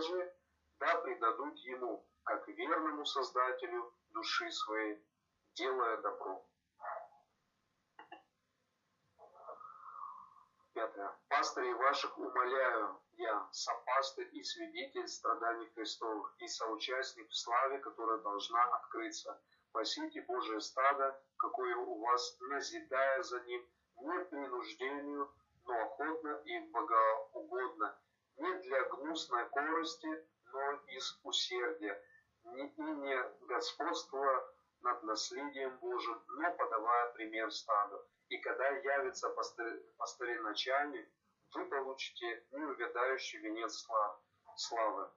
же да предадут ему, как верному Создателю души своей, делая добро. Пятое. Пастырей ваших умоляю я, сопастырь и свидетель страданий Христовых, и соучастник в славе, которая должна открыться. Пасите Божие стадо, какое у вас, назидая за ним, не принуждению, но охотно и богоугодно, не для гнусной корости, но из усердия, не, и не господства над наследием Божьим, но подавая пример стаду. И когда явится пастырь-начальник, вы получите неувядающий венец славы.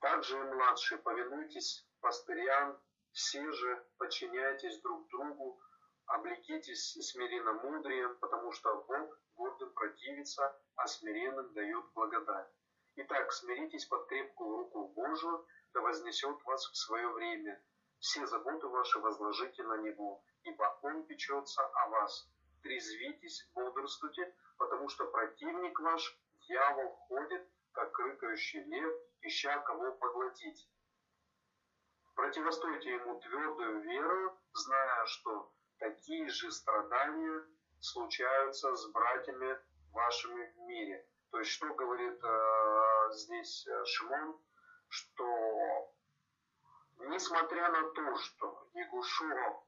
Также и младшие, повинуйтесь пастырям, все же подчиняйтесь друг другу, облекитесь смиренно мудрием, потому что Бог гордым противится, а смиренным дает благодать. Итак, смиритесь под крепкую руку Божию, да вознесет вас в свое время. Все заботы ваши возложите на Него, ибо Он печется о вас. Трезвитесь, бодрствуйте, потому что противник ваш, дьявол, ходит, как рыкающий лев, ища кого поглотить. Противостойте ему твердую веру, зная, что такие же страдания случаются с братьями вашими в мире. То есть, что говорит э, здесь э, Шимон, что несмотря на то, что Ягушо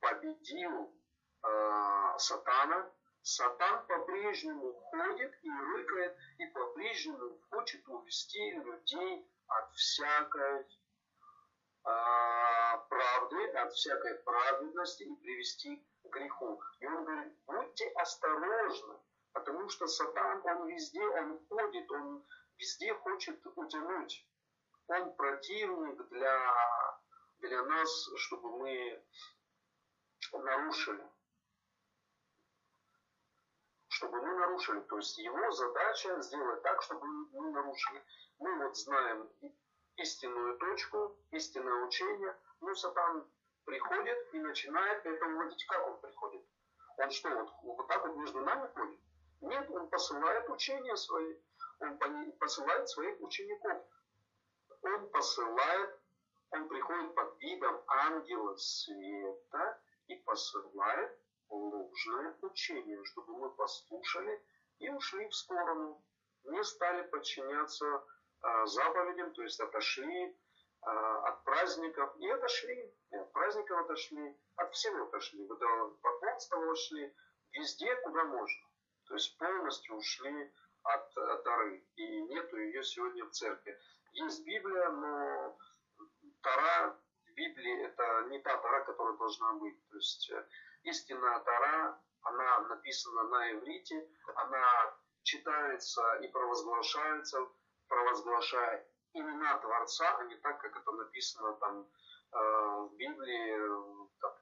победил э, Сатана, Сатан по-прежнему ходит и рыкает, и по-прежнему хочет увести людей от всякой правды, от всякой праведности и привести к греху. И он говорит, будьте осторожны, потому что Сатан, он везде, он ходит, он везде хочет утянуть. Он противник для, для нас, чтобы мы нарушили. Чтобы мы нарушили. То есть его задача сделать так, чтобы мы нарушили. Мы вот знаем истинную точку, истинное учение, ну, Сатан приходит и начинает это уводить. Как он приходит? Он что, вот, вот так вот между нами ходит? Нет, он посылает учения свои, он посылает своих учеников. Он посылает, он приходит под видом ангела света и посылает ложное учение, чтобы мы послушали и ушли в сторону, не стали подчиняться заповедям, то есть отошли а, от праздников и отошли, от праздников отошли, от всего отошли, до поклонства ушли, везде, куда можно. То есть полностью ушли от, от Тары, и нету ее сегодня в церкви. Есть Библия, но Тара в Библии это не та Тара, которая должна быть. То есть э, истинная Тара, она написана на иврите, она читается и провозглашается провозглашая имена Творца, а не так, как это написано там э, в Библии, там,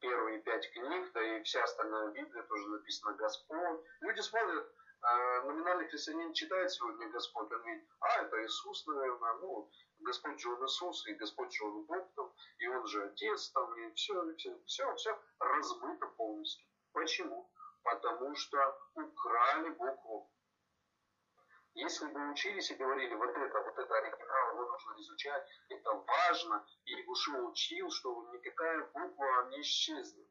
первые пять книг, да и вся остальная Библия тоже написано Господь. Люди смотрят, э, номинальный христианин читает сегодня Господь, он видит, а, это Иисус, наверное, ну, Господь же он Иисус, и Господь же он Бог, там, и он же Отец, там, и все, все, все, все размыто полностью. Почему? Потому что украли букву если бы учились и говорили, вот это, вот это оригинал, его нужно изучать, это важно, и Гушо учил, что никакая буква не исчезнет.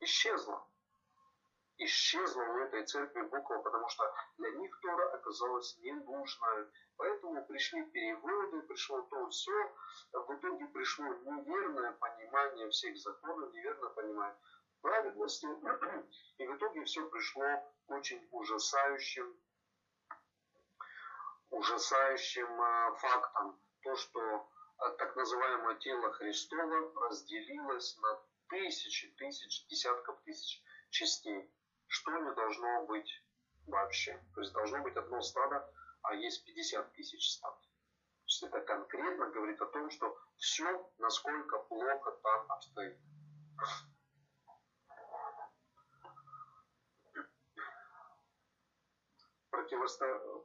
Исчезла. Исчезла у этой церкви буква, потому что для них Тора оказалась ненужной. Поэтому пришли переводы, пришло то все. В итоге пришло неверное понимание всех законов, неверное понимание праведности. И в итоге все пришло очень ужасающим ужасающим э, фактом то, что э, так называемое тело Христово разделилось на тысячи, тысяч, десятков тысяч частей, что не должно быть вообще. То есть должно быть одно стадо, а есть 50 тысяч стад. То есть это конкретно говорит о том, что все, насколько плохо там обстоит.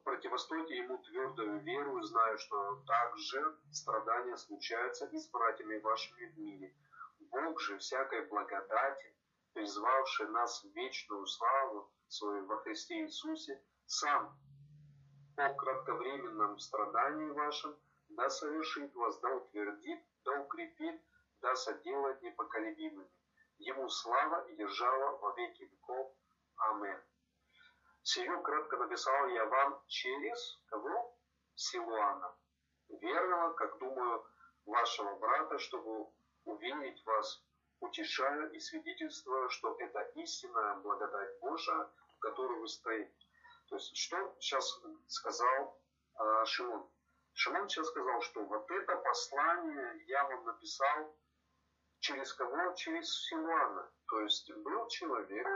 Противостойте ему твердую веру, зная, что также страдания случаются и с братьями вашими в мире. Бог же всякой благодати, призвавший нас в вечную славу свою во Христе Иисусе, сам по кратковременном страдании вашем да совершит вас, да утвердит, да укрепит, да соделает непоколебимыми. Ему слава и держава во веки веков. Аминь. Сию кратко написал я вам через кого? Силуана, верного, как думаю, вашего брата, чтобы уверить вас, утешаю и свидетельствую, что это истинная благодать Божия, в которой вы стоите. То есть, что сейчас сказал э, Шимон? Шимон сейчас сказал, что вот это послание я вам написал через кого? Через Силуана. То есть был человек,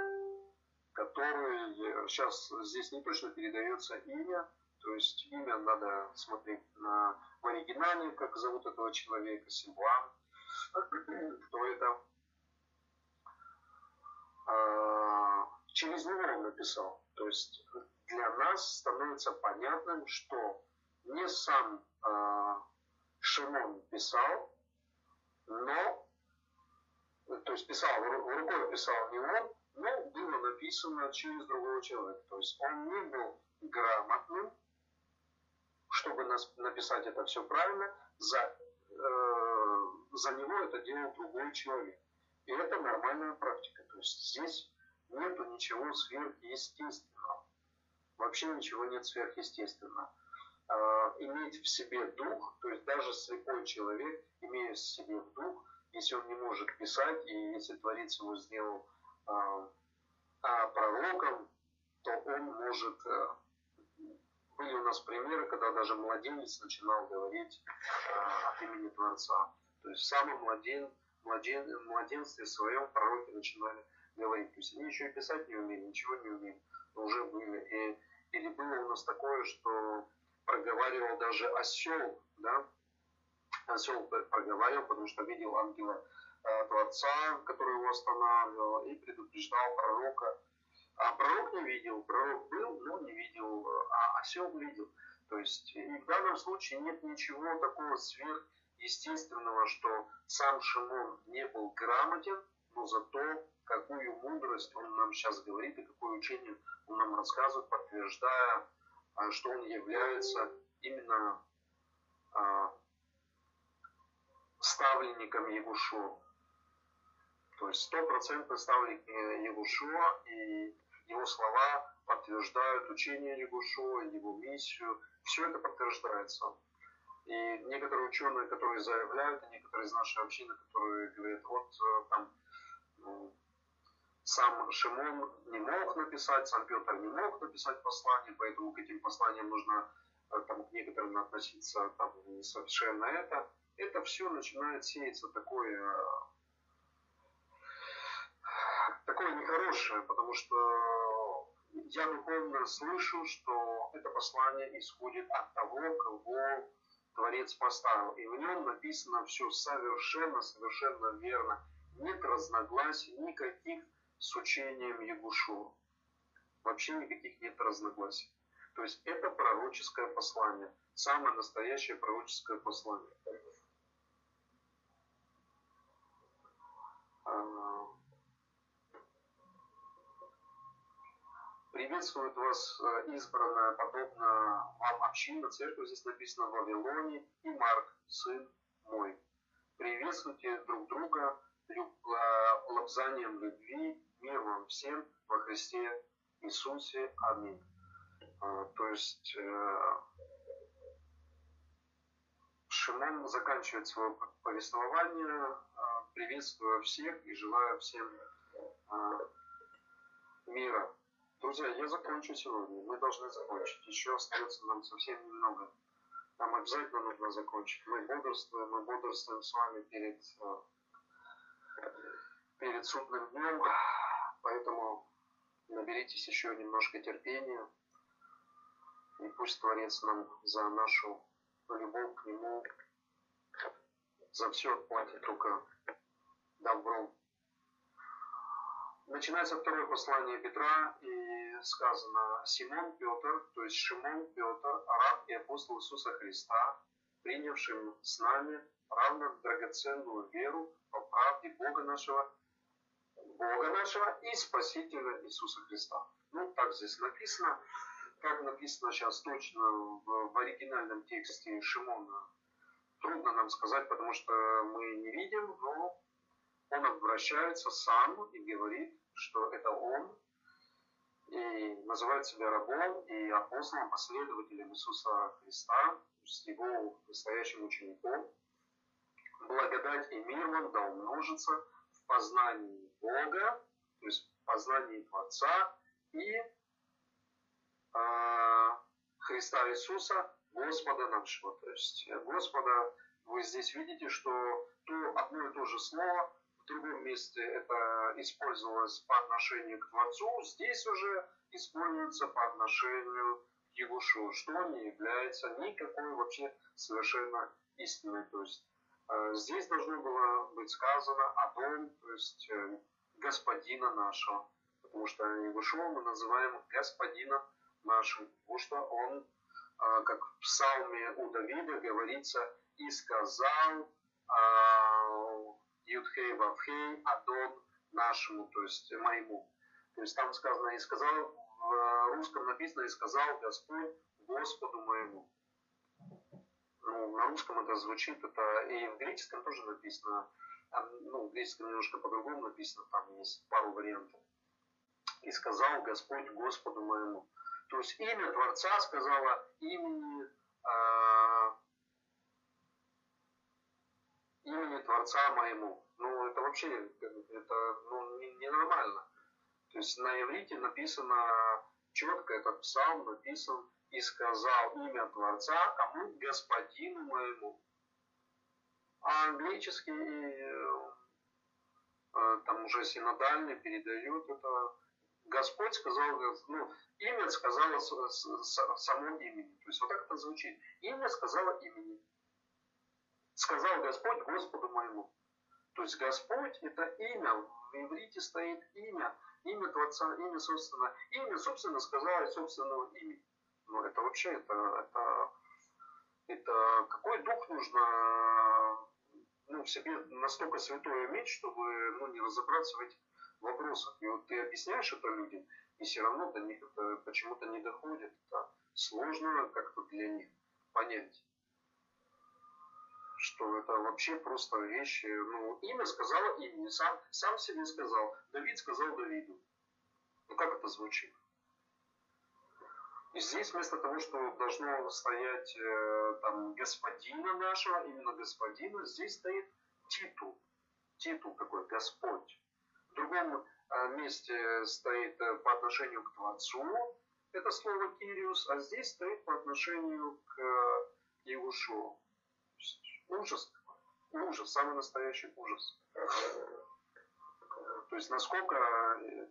который, сейчас здесь не точно передается имя, то есть имя надо смотреть на, в оригинале, как зовут этого человека, Силуан, кто это. А, через него он написал. То есть для нас становится понятным, что не сам а, Шимон писал, но, то есть писал, рукой писал не он, но было написано через другого человека. То есть он не был грамотным, чтобы нас, написать это все правильно, за, э, за него это делал другой человек. И это нормальная практика. То есть здесь нету ничего сверхъестественного. Вообще ничего нет сверхъестественного. Э, иметь в себе дух, то есть даже слепой человек, имея в себе дух, если он не может писать, и если Творец его сделал а пророком, то он может... Э, были у нас примеры, когда даже младенец начинал говорить э, от имени Творца. То есть в самом младен, младен, младенстве своем пророки начинали говорить. То есть они еще и писать не умели, ничего не умели, но уже были. И, или было у нас такое, что проговаривал даже осел, да, осел проговаривал, потому что видел ангела Творца, который его останавливал, и предупреждал пророка. А пророк не видел, пророк был, но не видел, а осел видел. То есть и в данном случае нет ничего такого сверхъестественного, что сам Шимон не был грамотен, но зато какую мудрость он нам сейчас говорит и какое учение он нам рассказывает, подтверждая, а, что он является именно а, ставленником Егушуа. То есть стопроцентный ставленник Егушуа, и его слова подтверждают учение Егушуа, его миссию. Все это подтверждается. И некоторые ученые, которые заявляют, и некоторые из нашей общины, которые говорят, вот э, там сам Шимон не мог написать, сам Петр не мог написать послание, поэтому к этим посланиям нужно э, там, к некоторым относиться там, совершенно это это все начинает сеяться такое, такое нехорошее, потому что я духовно слышу, что это послание исходит от того, кого Творец поставил. И в нем написано все совершенно, совершенно верно. Нет разногласий никаких с учением Ягушу. Вообще никаких нет разногласий. То есть это пророческое послание. Самое настоящее пророческое послание. Приветствует вас э, избранная, подобно вам община, церковь здесь написано в Вавилоне, и Марк, сын мой. Приветствуйте друг друга люб, э, лобзанием любви, мир вам всем во Христе Иисусе. Аминь. А, то есть э, Шимон заканчивает свое повествование приветствую всех и желаю всем мира. Друзья, я закончу сегодня. Мы должны закончить. Еще остается нам совсем немного. Нам обязательно нужно закончить. Мы бодрствуем, мы бодрствуем с вами перед, а, перед судным днем. Поэтому наберитесь еще немножко терпения. И пусть Творец нам за нашу любовь к Нему, за все отплатит только добром. Начинается второе послание Петра, и сказано Симон Петр, то есть Шимон Петр, раб и апостол Иисуса Христа, принявшим с нами равно драгоценную веру по правде Бога нашего Бога нашего и Спасителя Иисуса Христа. Ну, так здесь написано. Как написано сейчас точно в, в оригинальном тексте Шимона, трудно нам сказать, потому что мы не видим, но он обращается сам и говорит, что это он, и называет себя рабом и апостолом, последователем Иисуса Христа, с его настоящим учеником. Благодать и мир вам да умножится в познании Бога, то есть в познании Творца и э, Христа Иисуса, Господа нашего. То есть Господа, вы здесь видите, что то одно и то же слово в другом месте это использовалось по отношению к Творцу, здесь уже используется по отношению к Егушу, что не является никакой вообще совершенно истиной. То есть э, здесь должно было быть сказано о том, то есть э, господина нашего, потому что Егушуа мы называем господином нашим, потому что он, э, как в псалме у Давида говорится, и сказал Юдхей Вавхей Адон нашему, то есть моему. То есть там сказано, и сказал, в русском написано, и сказал Господь Господу моему. Ну, на русском это звучит, это и в греческом тоже написано, ну, в греческом немножко по-другому написано, там есть пару вариантов. И сказал Господь Господу моему. То есть имя Творца сказала имени, э, имени Творца моему. Ну, это вообще, это ну, ненормально. То есть на иврите написано четко, этот псалм написан и сказал имя Творца кому? Господину моему. А английский э, э, там уже синодальный передают это Господь сказал, ну, имя сказала само имени. То есть вот так это звучит. Имя сказала имени. Сказал Господь Господу моему. То есть Господь это имя. В иврите стоит имя. Имя Творца, имя собственно. Имя, собственно, сказала из собственного имени. Ну, это вообще, это, это, это какой дух нужно ну, в себе настолько святое иметь, чтобы ну, не разобраться в этих вопросах. И вот ты объясняешь это людям, и все равно до них это почему-то не доходит. Это сложно как-то для них понять что это вообще просто вещи. Ну, имя сказала имя, сам, сам себе сказал. Давид сказал Давиду. Ну, как это звучит? И здесь вместо того, что должно стоять э, там господина нашего, именно господина, здесь стоит титул. Титул такой, Господь. В другом э, месте стоит э, по отношению к Творцу, это слово Кириус, а здесь стоит по отношению к э, Иешуа. Ужас. Ужас, самый настоящий ужас. То есть насколько э,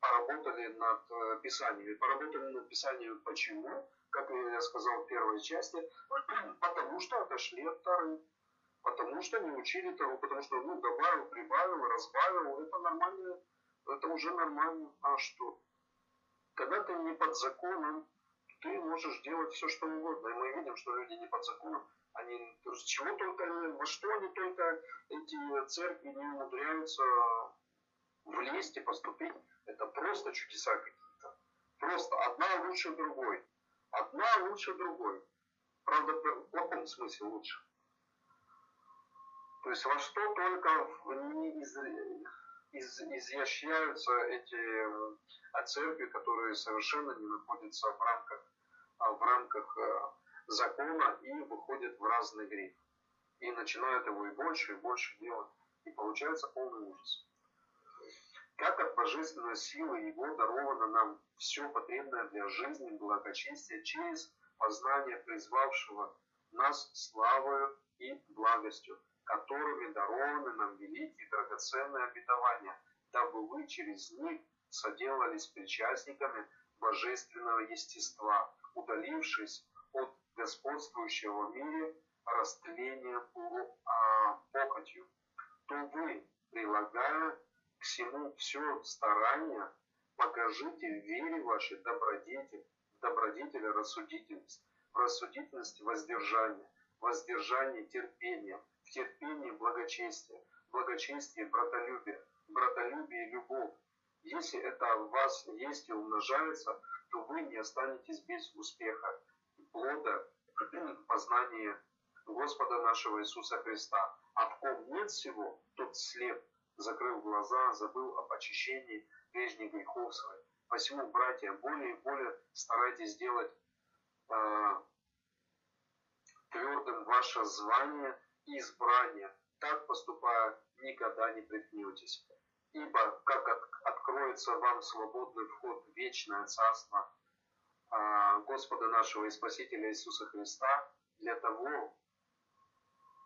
поработали над э, писанием. Поработали над писанием почему? Как я сказал в первой части, потому что отошли от Тары. Потому что не учили Тару, потому что ну, добавил, прибавил, разбавил, это нормально, это уже нормально. А что? Когда ты не под законом, ты можешь делать все, что угодно. И мы видим, что люди не под законом, они чего только, во что они только эти церкви не умудряются влезть и поступить. Это просто чудеса какие-то. Просто одна лучше другой. Одна лучше другой. Правда, в плохом смысле лучше. То есть во что только не из, из, изъящаются эти а которые совершенно не находятся в рамках, а в рамках э, закона и выходят в разный грех. И начинают его и больше, и больше делать. И получается полный ужас. Как от божественной силы Его даровано нам все потребное для жизни благочестия через познание призвавшего нас славою и благостью, которыми дарованы нам великие драгоценные обетования, дабы вы через них соделались причастниками божественного естества, удалившись от господствующего в мире растления а, похотью, то вы, прилагая к всему все старание, покажите в вере вашей добродетель, в добродетели рассудительность, в рассудительности воздержание, в воздержании терпение, в терпении благочестие, в благочестии братолюбие, братолюбие и любовь. Если это в вас есть и умножается, то вы не останетесь без успеха плода познания Господа нашего Иисуса Христа. А в ком нет всего, тот слеп, закрыл глаза, забыл об очищении прежних грехов своих. Посему, братья, более и более старайтесь сделать э, твердым ваше звание избрание. Так поступая, никогда не приткнетесь. Ибо как от, откроется вам свободный вход в вечное царство э, Господа нашего и Спасителя Иисуса Христа, для того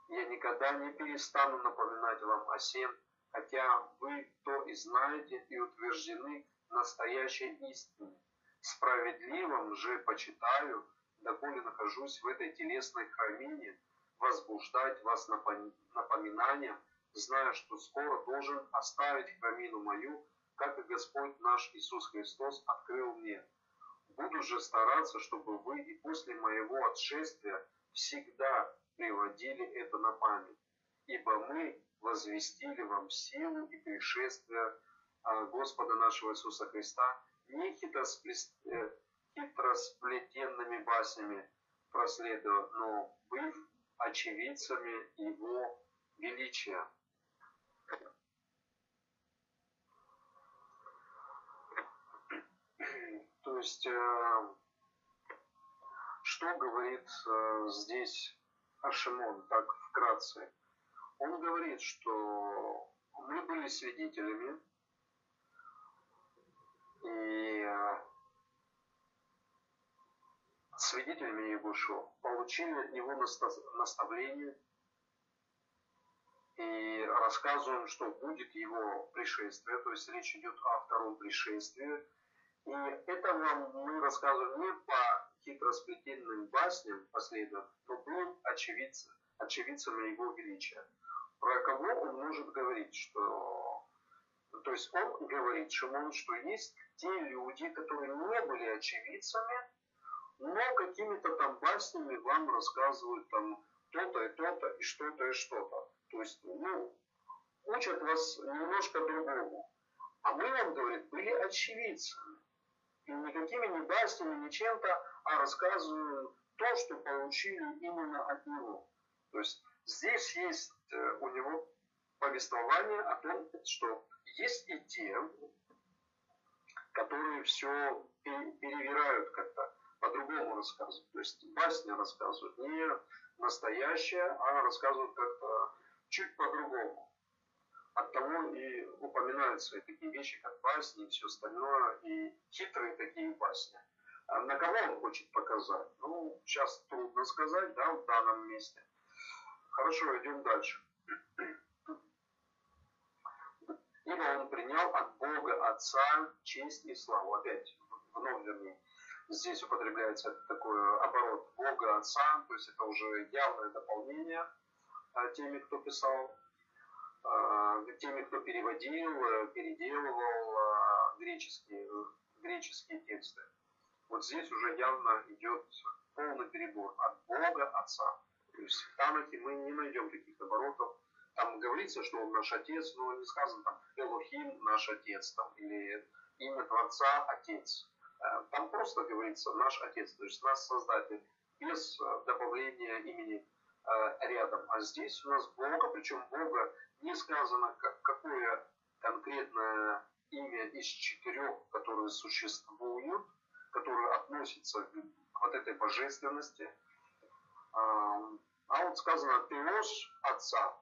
я никогда не перестану напоминать вам о сем, хотя вы то и знаете и утверждены настоящей истине. Справедливым же почитаю, доколе нахожусь в этой телесной храмине, возбуждать вас напоминанием, зная, что скоро должен оставить храмину мою, как и Господь наш Иисус Христос открыл мне. Буду же стараться, чтобы вы и после моего отшествия всегда приводили это на память, ибо мы возвестили вам силу и пришествие а, Господа нашего Иисуса Христа не э, хитросплетенными баснями проследуя, но быв очевидцами Его величия. То есть, э, что говорит э, здесь Ашимон, так вкратце? Он говорит, что мы были свидетелями и э, свидетелями Егушо получили от него наставление и рассказываем, что будет его пришествие, то есть речь идет о втором пришествии. И это вам мы рассказываем не по хитросплетенным басням последовательно, но был очевидцем, очевидцами его величия. Про кого он может говорить, что то есть он говорит Шимон, что есть те люди, которые не были очевидцами, но какими-то там баснями вам рассказывают там то-то и то-то, и что-то и что-то. То есть, ну, учат вас немножко другому. А мы вам, говорит, были очевидцами. И никакими не баснями, ни чем-то, а рассказывают то, что получили именно от него. То есть здесь есть э, у него повествование о том, что есть и те, которые все перевирают как-то, по-другому рассказывают. То есть басня рассказывают не настоящее, а рассказывают как-то чуть по-другому. От того и упоминаются и такие вещи, как басни и все остальное, и хитрые такие басни. А на кого он хочет показать? Ну, сейчас трудно сказать, да, в данном месте. Хорошо, идем дальше. Ибо он принял от Бога Отца честь и славу. Опять, вновь вернее, здесь употребляется такой оборот Бога Отца, то есть это уже явное дополнение а, теми, кто писал, а, теми, кто переводил, переделывал а, греческие, греческие тексты. Вот здесь уже явно идет полный перебор от Бога Отца. То есть в Танахе мы не найдем таких оборотов. Там говорится, что он наш Отец, но не сказано там Элохим наш Отец, там, или имя Творца Отец. Э, там просто говорится наш Отец, то есть наш Создатель, без э, добавления имени э, рядом. А здесь у нас Бога, причем Бога не сказано, какое конкретное имя из четырех, которые существуют, которые относятся к вот этой божественности. А вот сказано Теос Отца.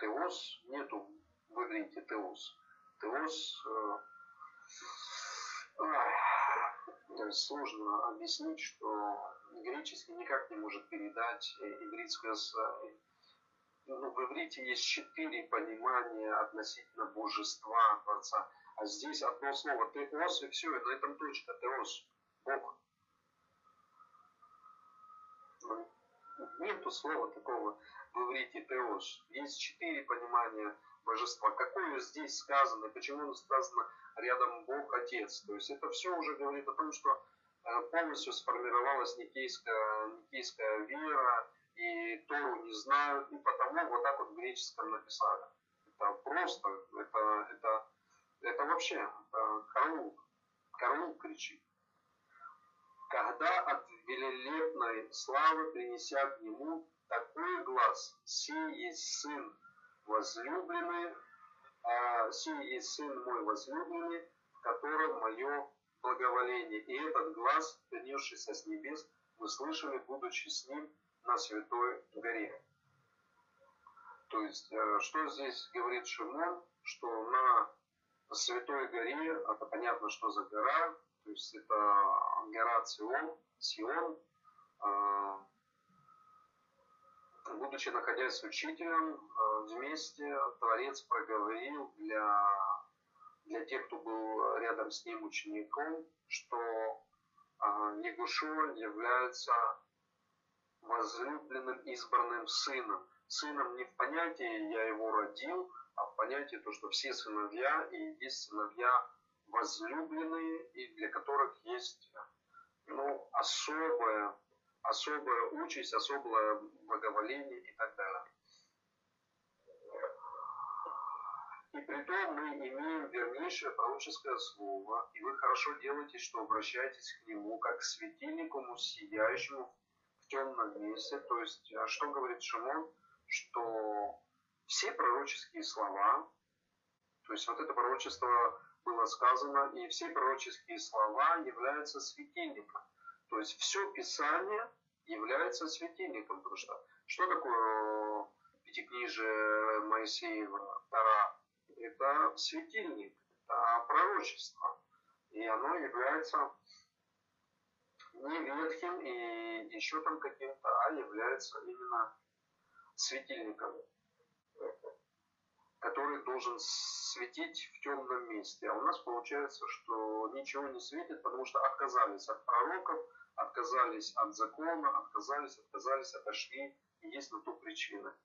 Теос нету в иврите Теос. Теос сложно объяснить, что греческий никак не может передать ивритское ну, в иврите есть четыре понимания относительно божества Творца. А здесь одно слово теос, и все, и на этом точка. Теос. Бог. Нету слова такого в иврите теос. Есть четыре понимания божества. Какое здесь сказано, почему сказано рядом Бог Отец. То есть это все уже говорит о том, что э, полностью сформировалась никейская, никейская вера, и Тору не знают, и потому вот так вот в греческом написали. Это просто, это, это, это вообще, это караул, караул кричит. Когда от велелепной славы принесят ему такой глаз, сей есть сын возлюбленный, а сей есть сын мой возлюбленный, в котором мое благоволение. И этот глаз, донесшийся с небес, мы слышали, будучи с ним на Святой горе. То есть, э, что здесь говорит Шимон, что на Святой горе, это понятно, что за гора, то есть это гора Сион, Сион э, будучи находясь с учителем, э, вместе Творец проговорил для, для тех, кто был рядом с ним учеником, что Егушо является возлюбленным избранным сыном. Сыном не в понятии «я его родил», а в понятии то, что все сыновья и есть сыновья возлюбленные, и для которых есть ну, особая, особая участь, особое благоволение и так далее. И при том мы имеем вернейшее пророческое слово, и вы хорошо делаете, что обращаетесь к нему, как к светильнику, сияющему в темном месте. То есть, а что говорит Шимон? Что все пророческие слова, то есть вот это пророчество было сказано, и все пророческие слова являются светильником. То есть все Писание является светильником. Потому что что такое пятикнижие Моисеева, Тара? Это светильник, это пророчество. И оно является не ветхим и еще там каким-то, а является именно светильником, который должен светить в темном месте. А у нас получается, что ничего не светит, потому что отказались от пророков, отказались от закона, отказались, отказались, отошли. И есть на то причина.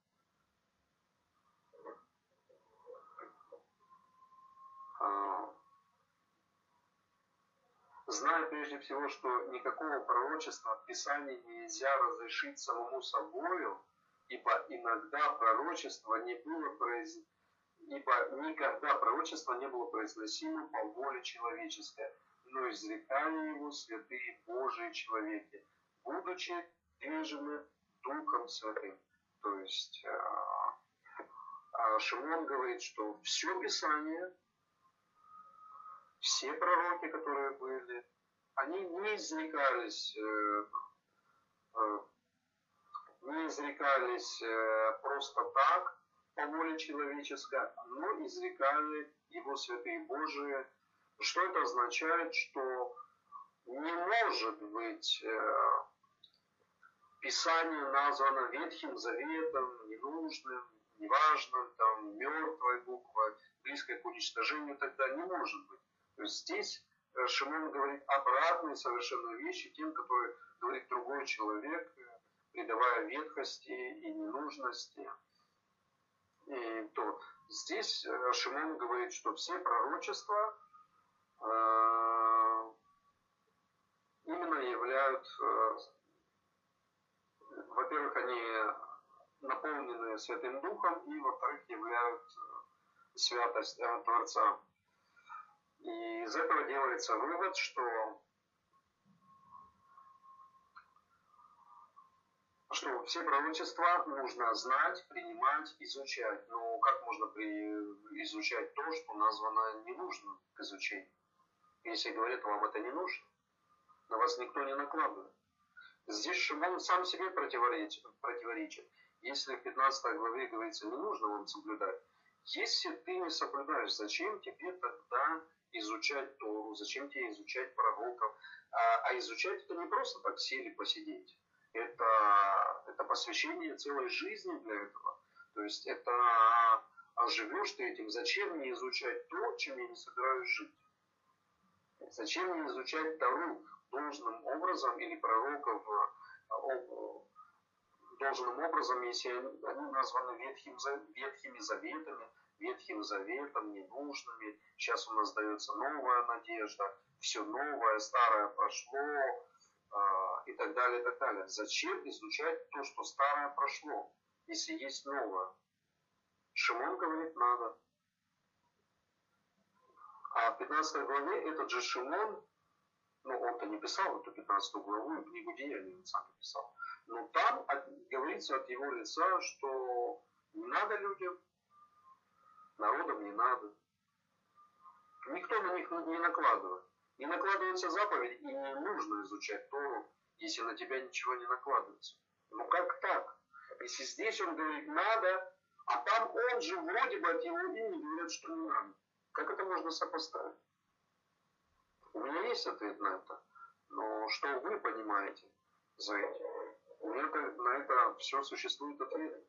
Зная прежде всего, что никакого пророчества в Писании нельзя разрешить самому собою, ибо иногда пророчество не было произ... ибо никогда пророчество не было произносимо по воле человеческой, но изрекали его святые Божии человеки, будучи движимы Духом Святым. То есть а, а Шимон говорит, что все Писание все пророки, которые были, они не изрекались, э, э, не изрекались э, просто так, по воле человеческой, но изрекали его святые Божии. Что это означает? Что не может быть Писание названо Ветхим Заветом, ненужным, неважным, там, мертвой буквой, близкой к уничтожению, тогда не может быть. То есть здесь э, Шимон говорит обратные совершенно вещи тем, которые говорит другой человек, э, придавая ветхости и ненужности. И то здесь э, Шимон говорит, что все пророчества э, именно являют, э, во-первых, они наполнены Святым Духом, и, во-вторых, являют святость э, Творца. И из этого делается вывод, что, что все пророчества нужно знать, принимать, изучать. Но как можно при, изучать то, что названо не нужно к изучению? Если говорят, вам это не нужно, на вас никто не накладывает. Здесь Шимон сам себе противоречит. противоречит. Если в 15 главе говорится, не нужно вам соблюдать, если ты не соблюдаешь, зачем тебе тогда изучать Тору, зачем тебе изучать пророков. А, а изучать это не просто так сели посидеть. Это, это посвящение целой жизни для этого. То есть это а живешь ты этим, зачем мне изучать то, чем я не собираюсь жить? Зачем мне изучать Тору должным образом или пророков должным образом, если они названы ветхим, ветхими заветами, Ветхим Заветом, ненужными. Сейчас у нас дается новая надежда, все новое, старое прошло и так далее, и так далее. Зачем изучать то, что старое прошло, если есть новое? Шимон говорит, надо. А в 15 главе этот же Шимон, ну он-то не писал эту 15 главу, книгу Деяний он сам писал, но там говорится от его лица, что не надо людям, народам не надо. Никто на них не накладывает. Не накладывается заповедь, и не нужно изучать Тору, если на тебя ничего не накладывается. Ну как так? Если здесь он говорит надо, а там он же вроде бы от его имени говорят, что не надо. Как это можно сопоставить? У меня есть ответ на это. Но что вы понимаете за этим? У меня на это все существует ответ.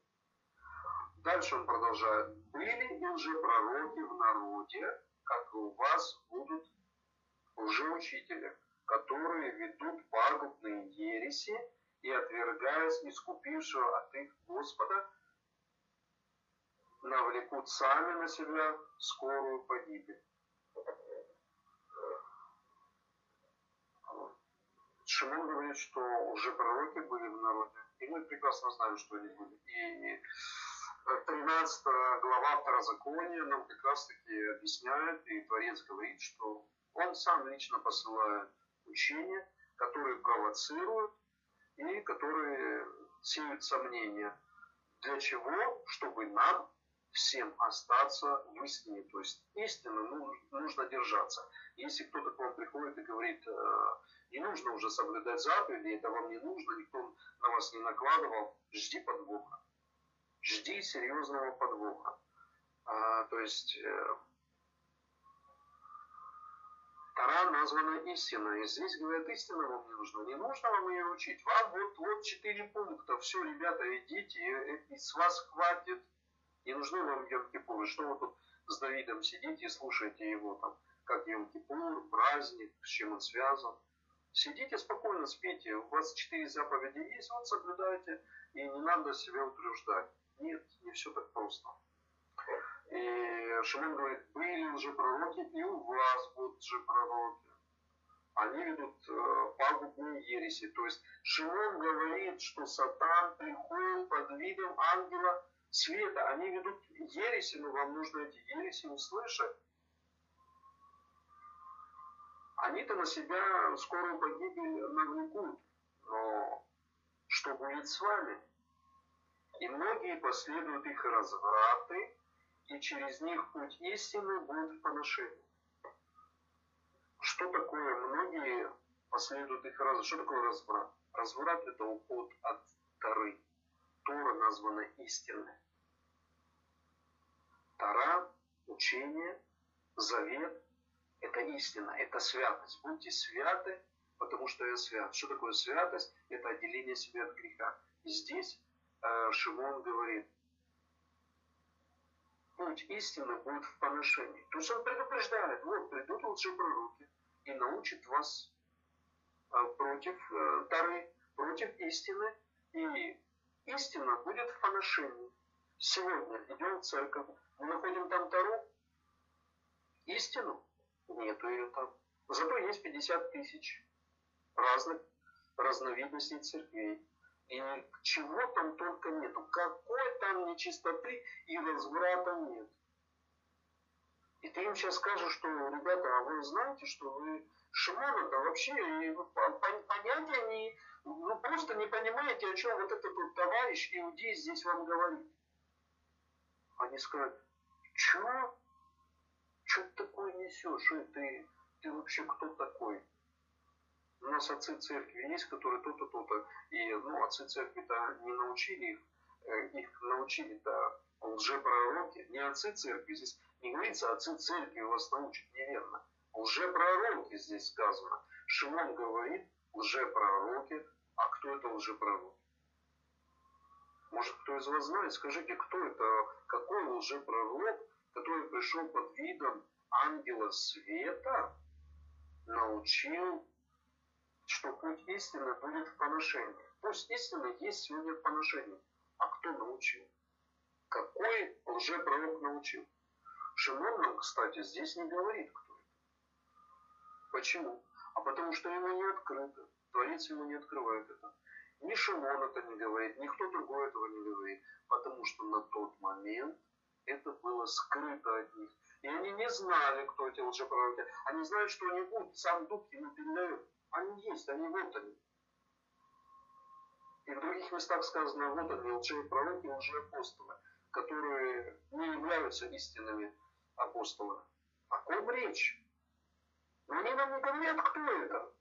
Дальше он продолжает. Были и лжепророки в народе, как и у вас будут лжеучители, которые ведут пагубные ереси и, отвергаясь искупившего от их Господа, навлекут сами на себя скорую погибель. Шимон говорит, что уже пророки были в народе, и мы прекрасно знаем, что они были. И 13 глава Второзакония нам как раз таки объясняет, и Творец говорит, что он сам лично посылает учения, которые провоцируют и которые сеют сомнения. Для чего? Чтобы нам всем остаться в истине. То есть истину нужно держаться. Если кто-то к вам приходит и говорит, э, не нужно уже соблюдать заповеди, это вам не нужно, никто на вас не накладывал, жди подвоха. Жди серьезного подвоха. А, то есть э, Тара названа истиной. И здесь говорят, истина вам не нужна. Не нужно вам ее учить. Вам вот, вот четыре пункта. Все, ребята, идите, и с вас хватит. Не нужны вам Йом-Кипуры. Что вы тут с Давидом сидите и слушаете его там, как Йом-Кипур, праздник, с чем он связан. Сидите спокойно, спите. У вас четыре заповеди есть, вот соблюдайте. И не надо себя утруждать. Нет, не все так просто. И Шимон говорит, были уже пророки, и у вас будут же пророки. Они ведут э, пагубные ереси. То есть Шимон говорит, что Сатан приходит под видом ангела света. Они ведут ереси, но вам нужно эти ереси услышать. Они-то на себя скорую погибель навлекут. Но что будет с вами? И многие последуют их развраты, и через них путь истины будет в поношении. Что такое многие последуют их разврат? Что такое разврат? Разврат это уход от Тары. Тора названа истинной. Тара, учение, завет – это истина, это святость. Будьте святы, потому что я свят. Что такое святость? Это отделение себя от греха. И здесь Э, Шимон говорит, путь истины будет в поношении. То есть он предупреждает, вот придут лжепророки и научат вас э, против э, Тары, против истины, и истина будет в поношении. Сегодня идем в церковь, мы находим там Тару, истину, нету ее там. Зато есть 50 тысяч разных разновидностей церквей. И чего там только нету. Какой там нечистоты и разврата нет. И ты им сейчас скажешь, что, ребята, а вы знаете, что вы Шимона-то вообще понятия не, ну просто не понимаете, о чем вот этот вот товарищ иудей здесь вам говорит. Они скажут, что? Что ты такое несешь? И ты, ты вообще кто такой? У нас отцы церкви есть, которые то-то, то-то. И ну, отцы церкви-то не научили их, э, их научили-то лжепророки. Не отцы церкви, здесь не говорится, отцы церкви вас научат неверно. Лжепророки здесь сказано. Шимон говорит, лжепророки. А кто это лжепророки? Может, кто из вас знает? Скажите, кто это? Какой лжепророк, который пришел под видом ангела света, научил что путь истины будет в поношении. Пусть истина есть сегодня в поношении. А кто научил? Какой лжепророк научил? Шимон нам, кстати, здесь не говорит, кто это. Почему? А потому что ему не открыто. Творец ему не открывает это. Ни Шимон это не говорит, никто другой этого не говорит. Потому что на тот момент Это было скрыто от них. И они не знали, кто эти лжепророки. Они знают, что они будут, сам Дух ему передает. Они есть, они вот они. И в других местах сказано, вот они, лжепророки, лжеапостолы, которые не являются истинными апостолами. О ком речь? Но они нам не говорят, кто это.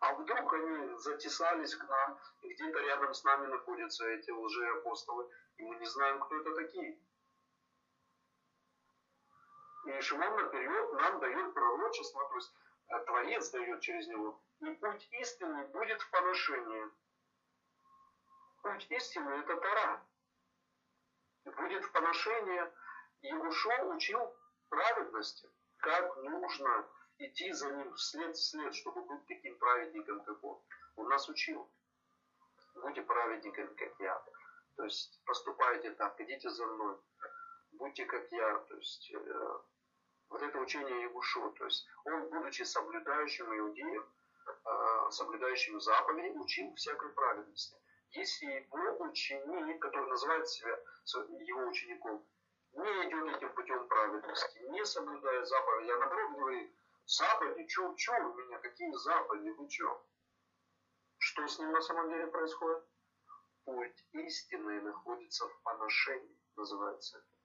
А вдруг они затесались к нам, и где-то рядом с нами находятся эти лжеапостолы, и мы не знаем, кто это такие. И Шимон наперед нам дает пророчество, то есть э, Творец дает через него. И путь истины будет в поношении. Путь истины – это Тара. Будет в поношении. Егушо учил праведности, как нужно идти за ним вслед вслед, чтобы быть таким праведником, как он. Он нас учил. Будьте праведниками, как я. То есть поступайте так, идите за мной. Будьте как я. То есть э, вот это учение Ягушу. То есть он, будучи соблюдающим иудеем, э, соблюдающим заповеди, учил всякой праведности. Если его ученик, который называет себя его учеником, не идет этим путем праведности, не соблюдая заповеди, а наоборот говорит, заповеди, чё, чё у меня, какие заповеди, вы чё? Что с ним на самом деле происходит? Путь истины находится в поношении, называется это.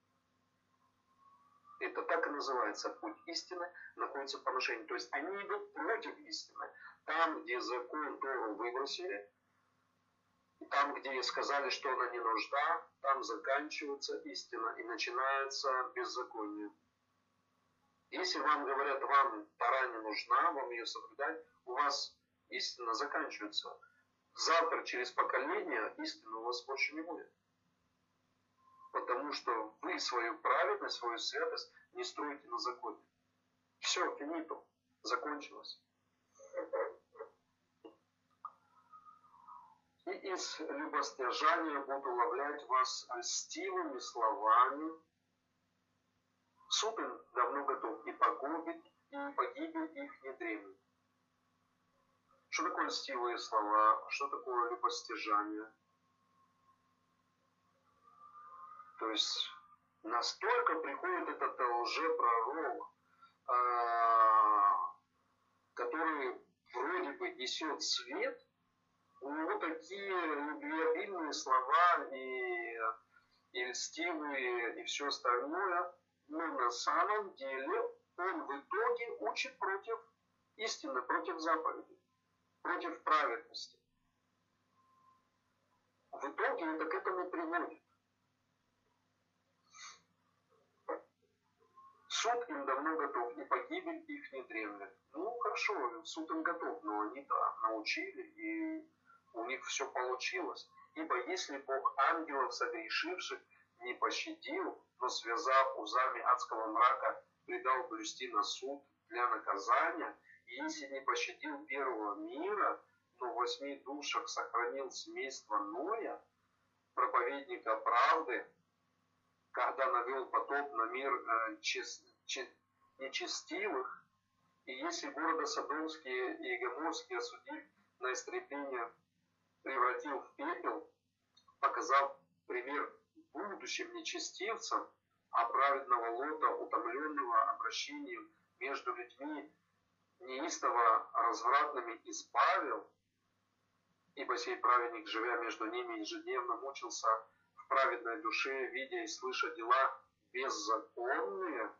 Это так и называется. Путь истины находится в поношении. То есть они идут против истины. Там, где закон Тору выбросили, там, где сказали, что она не нужда, там заканчивается истина и начинается беззаконие. Если вам говорят, вам Тара не нужна, вам ее соблюдать, у вас истина заканчивается. Завтра, через поколение, истины у вас больше не будет. Потому что вы свою праведность, свою святость не строите на законе. Все, финито, закончилось. И из любостяжания буду ловлять вас льстивыми словами. Суд давно готов и погубит, и погибель их не дремлет. Что такое льстивые слова? Что такое любостяжание? То есть настолько приходит этот лжепророк, а, который вроде бы несет свет, у него такие любвеобильные слова и, и льстивые, и все остальное, но на самом деле он в итоге учит против истины, против заповедей, против праведности. В итоге это к этому приводит. Суд им давно готов, и погибель их не дремлет. Ну, хорошо, суд им готов, но они-то научили, и у них все получилось. Ибо если Бог ангелов согрешивших не пощадил, но связав узами адского мрака, предал блюсти на суд для наказания, и если не пощадил первого мира, но в восьми душах сохранил семейство Ноя, проповедника правды, когда навел потоп на мир э, чест, нечестивых, и если города Содомские и Гоморские осудив на истребление, превратил в пепел, показав пример будущим нечестивцам, а праведного Лота, утомленного обращением между людьми, неистово развратными избавил, ибо сей праведник, живя между ними, ежедневно мучился в праведной душе, видя и слыша дела беззаконные,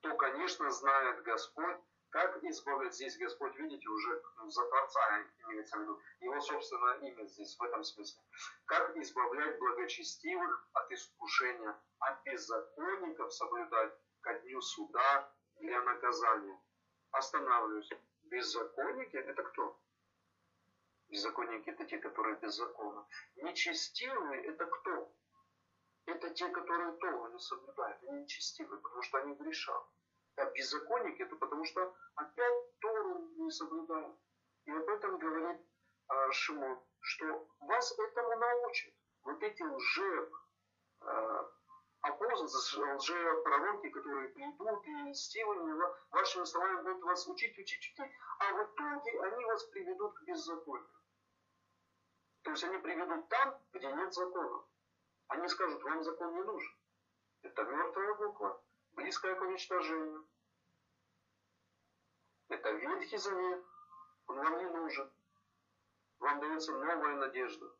то, конечно, знает Господь, как избавить здесь Господь, видите, уже ну, за Творца имеется в виду, его собственное имя здесь в этом смысле. Как избавлять благочестивых от искушения, а беззаконников соблюдать ко дню суда для наказания. Останавливаюсь. Беззаконники – это кто? Беззаконники – это те, которые беззаконны. Нечестивые – это кто? Это те, которые Тору соблюдают. Они нечестивые, потому что они грешат. А беззаконники это потому что опять Тору не соблюдают. И об этом говорит а, Шимон, что вас этому научат. Вот эти лже а, апостолы, лже-пророки, которые придут и стивами вашими словами будут вас учить, учить, учить, а в итоге они вас приведут к беззаконию. То есть они приведут там, где нет закона. Они скажут, вам закон не нужен. Это мертвая буква, близкая к уничтожению. Это Ветхий Завет, он вам не нужен. Вам дается новая надежда.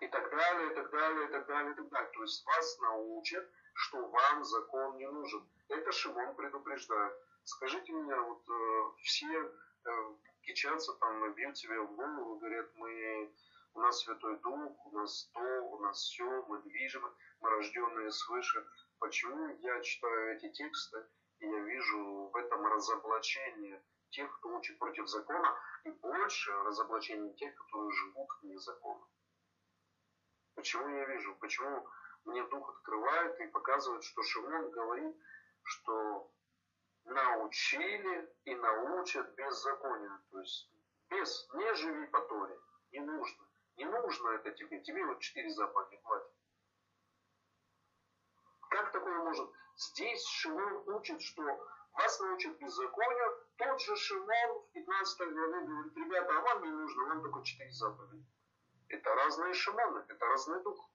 И так далее, и так далее, и так далее, и так далее. То есть вас научат, что вам закон не нужен. Это Шимон предупреждает. Скажите мне, вот э, все э, кичатся там, бьют себе в голову, говорят, мы, у нас Святой Дух, у нас то, у нас все, мы движимы, мы рожденные свыше. Почему я читаю эти тексты, и я вижу в этом разоблачение тех, кто учит против закона, и больше разоблачение тех, которые живут вне закона. Почему я вижу? Почему мне Дух открывает и показывает, что Шимон говорит, что научили и научат беззаконию. То есть без, не живи по Торе, не нужно. Не нужно это тебе. Тебе вот четыре заповеди хватит. Как такое может? Здесь Шимон учит, что вас научат беззаконию. Тот же Шимон в 15 главе говорит, ребята, а вам не нужно, вам только четыре заповеди. Это разные Шимоны, это разный дух.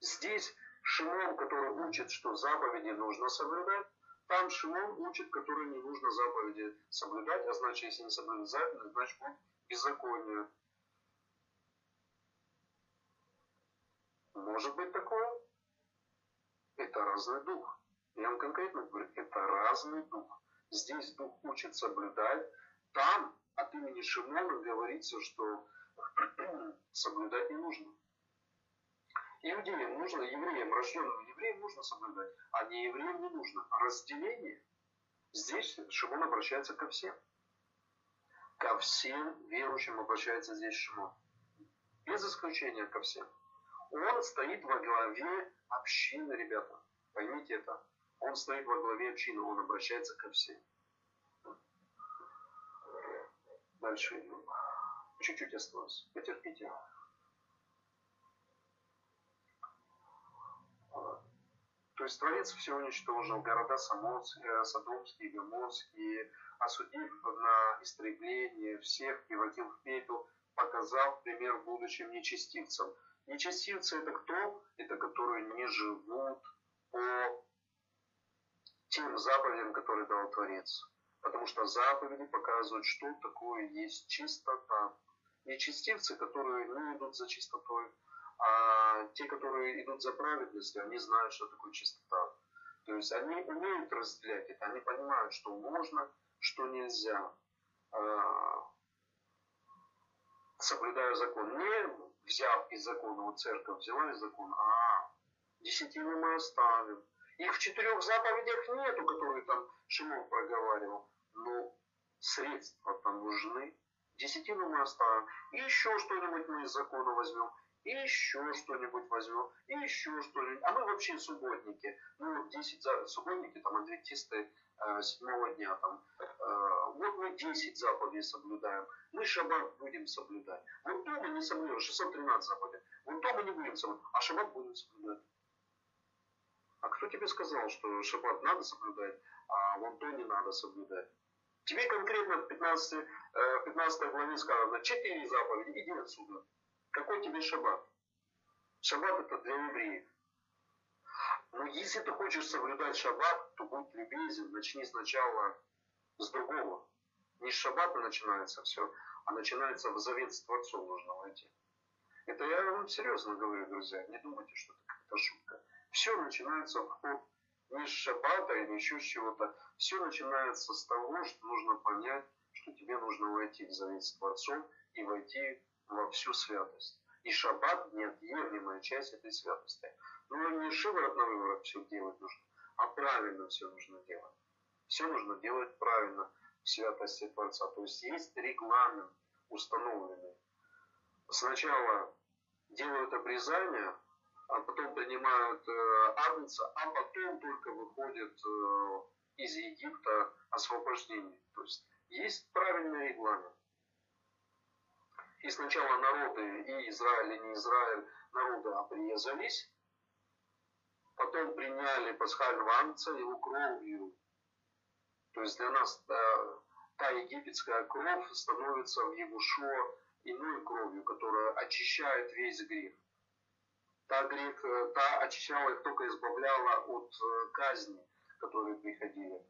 Здесь Шимон, который учит, что заповеди нужно соблюдать, там Шимон учит, который не нужно заповеди соблюдать, а значит, если не соблюдать заповеди, значит будет беззаконие. Может быть такое? Это разный дух. Я вам конкретно говорю, это разный дух. Здесь дух учит соблюдать. Там от имени Шимона говорится, что соблюдать не нужно. Иудеям нужно, евреям, рожденным евреям нужно соблюдать, а не евреям не нужно. Разделение. Здесь Шимон обращается ко всем. Ко всем верующим обращается здесь Шимон. Без исключения ко всем. Он стоит во главе общины, ребята. Поймите это. Он стоит во главе общины, он обращается ко всем. Дальше идем. Чуть-чуть осталось. Потерпите. То есть Творец все уничтожил, города Самонские, Содомские, Гоморские, осудив на истребление всех, превратил в пепел, показав пример будущим нечестивцам. Нечестивцы это кто? Это которые не живут по тем заповедям, которые дал Творец. Потому что заповеди показывают, что такое есть чистота. Нечестивцы, которые не идут за чистотой, а те, которые идут за праведностью, они знают, что такое чистота. То есть они умеют разделять это, они понимают, что можно, что нельзя. А, соблюдая закон. Не взяв из закона, вот церковь взяла из закона, а десятину мы оставим. Их в четырех заповедях нету, которые там Шимон проговаривал. Но средства-то нужны. Десятину мы оставим. И еще что-нибудь мы из закона возьмем и еще что-нибудь возьмем, и еще что-нибудь. А мы вообще субботники. Ну, 10 за... субботники, там, адвентисты седьмого дня, там, э, вот мы 10 заповедей соблюдаем, мы шаббат будем соблюдать. Вот то мы не соблюдаем, 613 заповедей, вот то мы не будем соблюдать, а шаббат будем соблюдать. А кто тебе сказал, что шаббат надо соблюдать, а вон то не надо соблюдать? Тебе конкретно в 15, 15 э, главе сказано, 4 заповеди, иди отсюда. Какой тебе шаббат? Шаббат это для евреев. Но если ты хочешь соблюдать шаббат, то будь любезен, начни сначала с другого. Не с шаббата начинается все, а начинается в завет с Творцом нужно войти. Это я вам серьезно говорю, друзья. Не думайте, что это какая-то шутка. Все начинается вход не с шаббата и не еще с чего-то. Все начинается с того, что нужно понять, что тебе нужно войти в завет с Творцом и войти во всю святость. И шаббат – неотъемлемая часть этой святости. Но не шиворот на выворот все делать нужно, а правильно все нужно делать. Все нужно делать правильно в святости Творца. То есть есть регламент установленный. Сначала делают обрезание, а потом принимают э, агнца, а потом только выходят э, из Египта освобождение. То есть есть правильный регламент. И сначала народы, и Израиль, и не Израиль, народы обрезались, потом приняли пасхального агнца его кровью. То есть для нас да, та египетская кровь становится в Егушо иной кровью, которая очищает весь грех. Та, грех, э, та очищала их только избавляла от э, казни, которые приходили.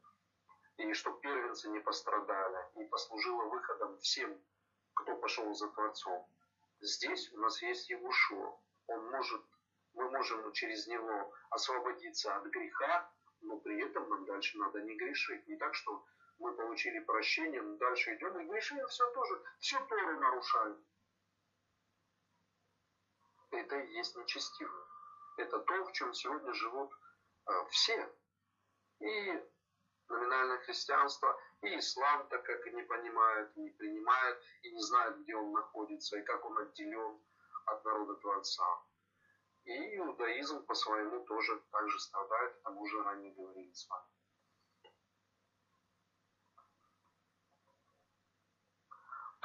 И чтобы первенцы не пострадали. И послужила выходом всем, кто пошел за Творцом. Здесь у нас есть Егушо. Он может, мы можем через него освободиться от греха, но при этом нам дальше надо не грешить. Не так, что мы получили прощение, но дальше идем и грешим, все тоже, все Тору нарушаем. Это и есть нечестиво. Это то, в чем сегодня живут э, все. И номинальное христианство, и ислам, так как и не понимает, не принимает, и не знает, где он находится, и как он отделен от народа Творца. И иудаизм по своему тоже также страдает, тому же ранее говорили с вами.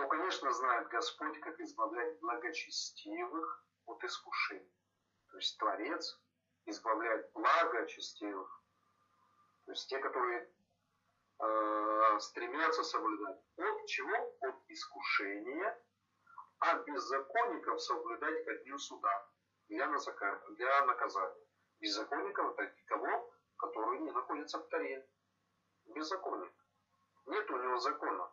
то, конечно, знает Господь, как избавлять благочестивых от искушений. То есть Творец избавляет благочестивых, то есть те, которые э, стремятся соблюдать от чего? От искушения, а беззаконников соблюдать ко дню суда для, для наказания. Беззаконников это кого? Которые не находятся в Таре. Беззаконник. Нет у него закона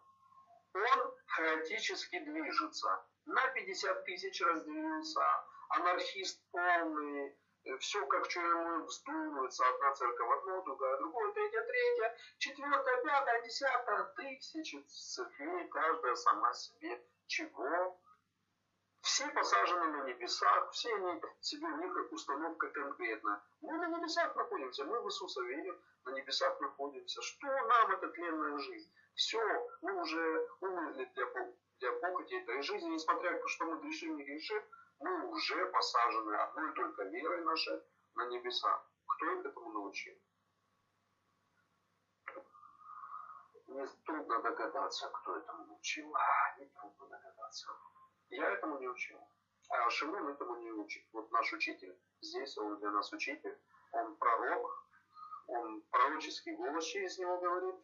он хаотически движется. На 50 тысяч разделился, анархист полный, все как что ему вздумывается, одна церковь одно, другая другое, третья, третья, четвертая, пятая, десятая, тысячи церквей, каждая сама себе. Чего? Все посажены на небесах, все они себе у них установка конкретна. Мы на небесах находимся, мы в Иисуса верим, на небесах находимся. Что нам эта тленная жизнь? Все, мы уже умерли для, для похоти этой жизни, несмотря на то, что мы грешим, не грешим, мы уже посажены одной только верой нашей на небеса. Кто этому научил? Мне трудно догадаться, кто этому научил. Не трудно догадаться. Я этому не учил. А Шимон этому не учит. Вот наш учитель, здесь он для нас учитель, он пророк, он пророческий голос через него говорит,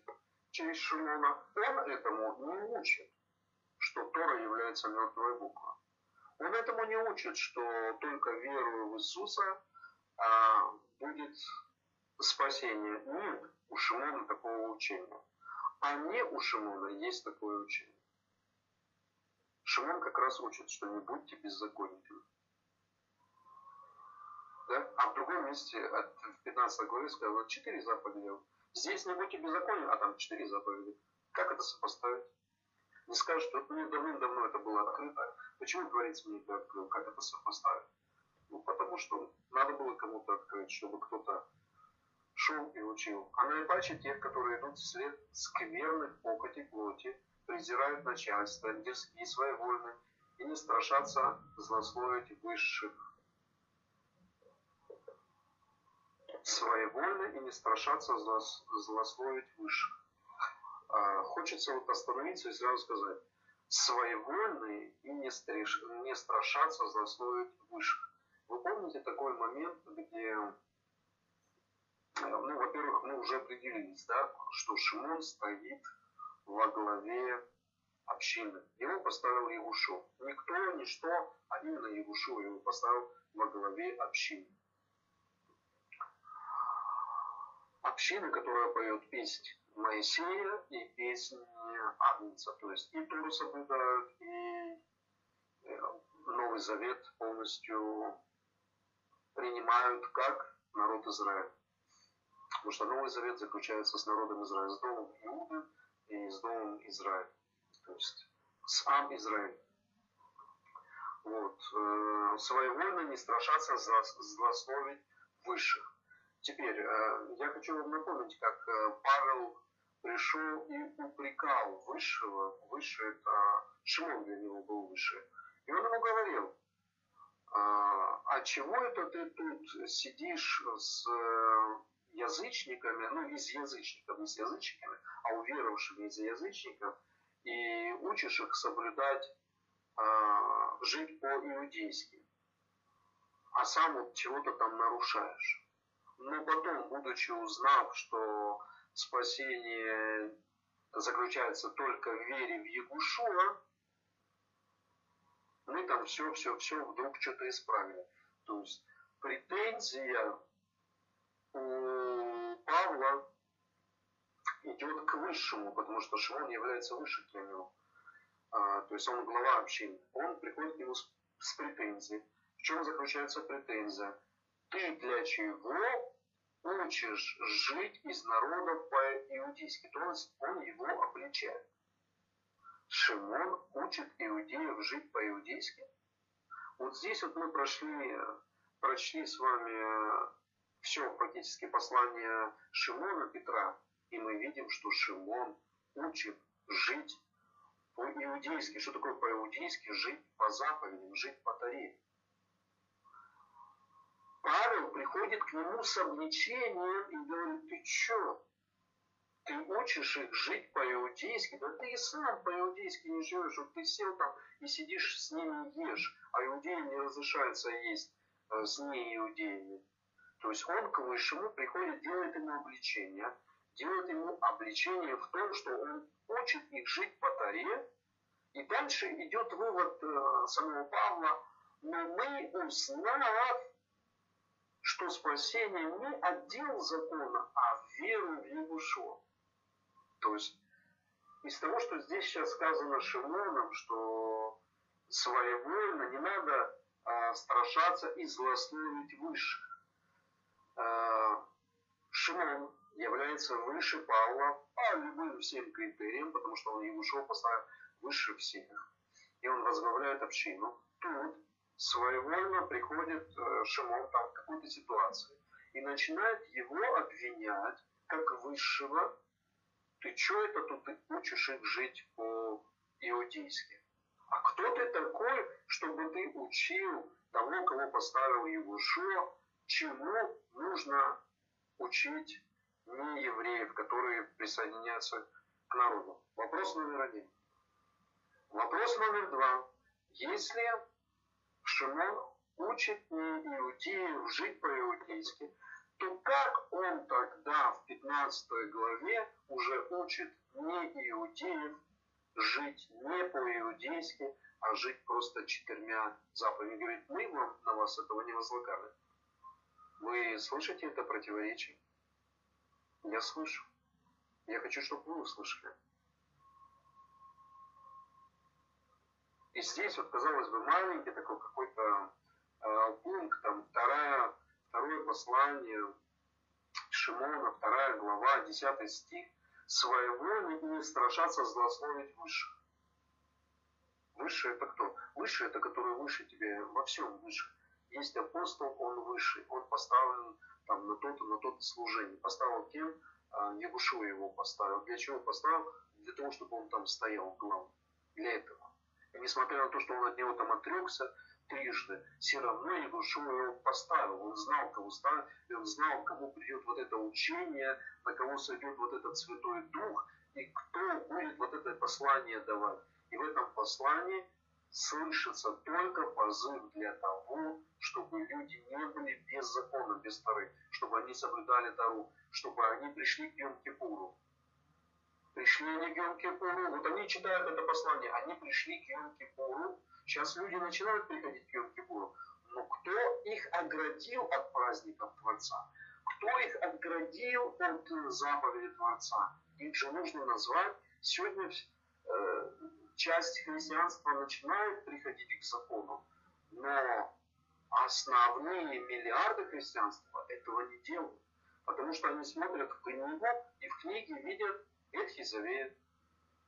через Шимона, он этому не учит, что Тора является мертвой буквой. Он этому не учит, что только веруя в Иисуса а, будет спасение. Нет у Шимона такого учения. А не у Шимона есть такое учение. Шимон как раз учит, что не будьте беззаконниками. Да? А в другом месте, в 15 главе сказано, четыре заповеди Здесь не будьте беззаконны, а там четыре заповеди. Как это сопоставить? Не скажешь, что мне давным-давно это было открыто. Почему творец мне это открыл? Как это сопоставить? Ну, потому что надо было кому-то открыть, чтобы кто-то шел и учил. А наибаче тех, которые идут вслед скверных похоти плоти, презирают начальство, дерзкие своевольны и не страшатся злословить высших своевольно и не страшаться злословить высших. А, хочется вот остановиться и сразу сказать, своевольные и не, стриж, не страшаться злословить высших. Вы помните такой момент, где, э, ну, во-первых, мы уже определились, да, что Шимон стоит во главе общины. Его поставил Егушу. Никто, ничто, а именно Егушу его поставил во главе общины. община, которая поет песнь Моисея и песнь Агнца. То есть и Тору соблюдают, и э, Новый Завет полностью принимают как народ Израиля. Потому что Новый Завет заключается с народом Израиля, с домом Иуды и с домом Израиля. То есть с Ам Израиль. Вот. Э, своевольно не страшаться злословить высших. Теперь, э, я хочу вам напомнить, как Павел пришел и упрекал высшего, выше это Шимон для него был выше. И он ему говорил, а, а чего это ты тут сидишь с э, язычниками, ну не с язычниками, не с язычниками, а уверовавшими из язычников, и учишь их соблюдать, а, жить по-иудейски, а сам вот чего-то там нарушаешь но потом, будучи узнав, что спасение заключается только в вере в Ягушуа, мы там все, все, все вдруг что-то исправили. То есть претензия у Павла идет к высшему, потому что Шимон является выше для него. А, то есть он глава общины. Он приходит к нему с, с претензией. В чем заключается претензия? Ты для чего учишь жить из народа по-иудейски? То он его обличает. Шимон учит иудеев жить по-иудейски. Вот здесь вот мы прошли, прочли с вами все практически послание Шимона Петра, и мы видим, что Шимон учит жить по-иудейски. Что такое по-иудейски? Жить по заповедям, жить по Таре. Павел приходит к нему с обличением и говорит, ты что? Ты учишь их жить по-иудейски? Да ты и сам по-иудейски не живешь. Вот ты сел там и сидишь с ними ешь, а иудеям не разрешается есть э, с неиудеями. То есть он к высшему приходит, делает ему обличение, делает ему обличение в том, что он учит их жить по Таре, и дальше идет вывод э, самого Павла, но мы, узнав, что спасение не отдел закона, а веру в Егушо. То есть из того, что здесь сейчас сказано Шимоном, что своевольно не надо а, страшаться и злословить высших. А, Шимон является выше Павла по любым всем критериям, потому что он Егушо поставил выше всех. И он возглавляет общину. Тут своевольно приходит э, Шимон там в какой-то ситуации и начинает его обвинять как высшего. Ты что это тут ты учишь их жить по-иудейски? А кто ты такой, чтобы ты учил того, кого поставил Иешуа, чему нужно учить не евреев, которые присоединяются к народу? Вопрос номер один. Вопрос номер два. Если Шимон учит иудеев жить по-иудейски, то как он тогда в 15 главе уже учит не иудеев жить не по-иудейски, а жить просто четырьмя заповедями? Говорит, мы вам на вас этого не возлагали. Вы слышите это противоречие? Я слышу. Я хочу, чтобы вы услышали. И здесь вот, казалось бы, маленький такой какой-то э, пункт, там, вторая, второе послание Шимона, вторая глава, десятый стих, своего не, не страшаться злословить выше. Выше это кто? Выше это который выше тебе, во всем выше. Есть апостол, он выше, он поставлен там на то-то, на то-то служение. Поставил кем? А, Ягушу его поставил. Для чего поставил? Для того, чтобы он там стоял главным. Для этого. И несмотря на то, что он от него там отрекся трижды, все равно Егушуа его поставил. Он знал, кого ставит, и он знал, кому придет вот это учение, на кого сойдет вот этот Святой Дух, и кто будет вот это послание давать. И в этом послании слышится только позыв для того, чтобы люди не были без закона, без Тары, чтобы они соблюдали Тару, чтобы они пришли к Йом-Кипуру пришли они к Йом-Кипуру, вот они читают это послание, они пришли к Йом-Кипуру, сейчас люди начинают приходить к Йом-Кипуру, но кто их оградил от праздников Творца? Кто их оградил от заповеди Творца? Их же нужно назвать. Сегодня э, часть христианства начинает приходить к закону, но основные миллиарды христианства этого не делают. Потому что они смотрят в книгу и в книге видят Ветхий Завет,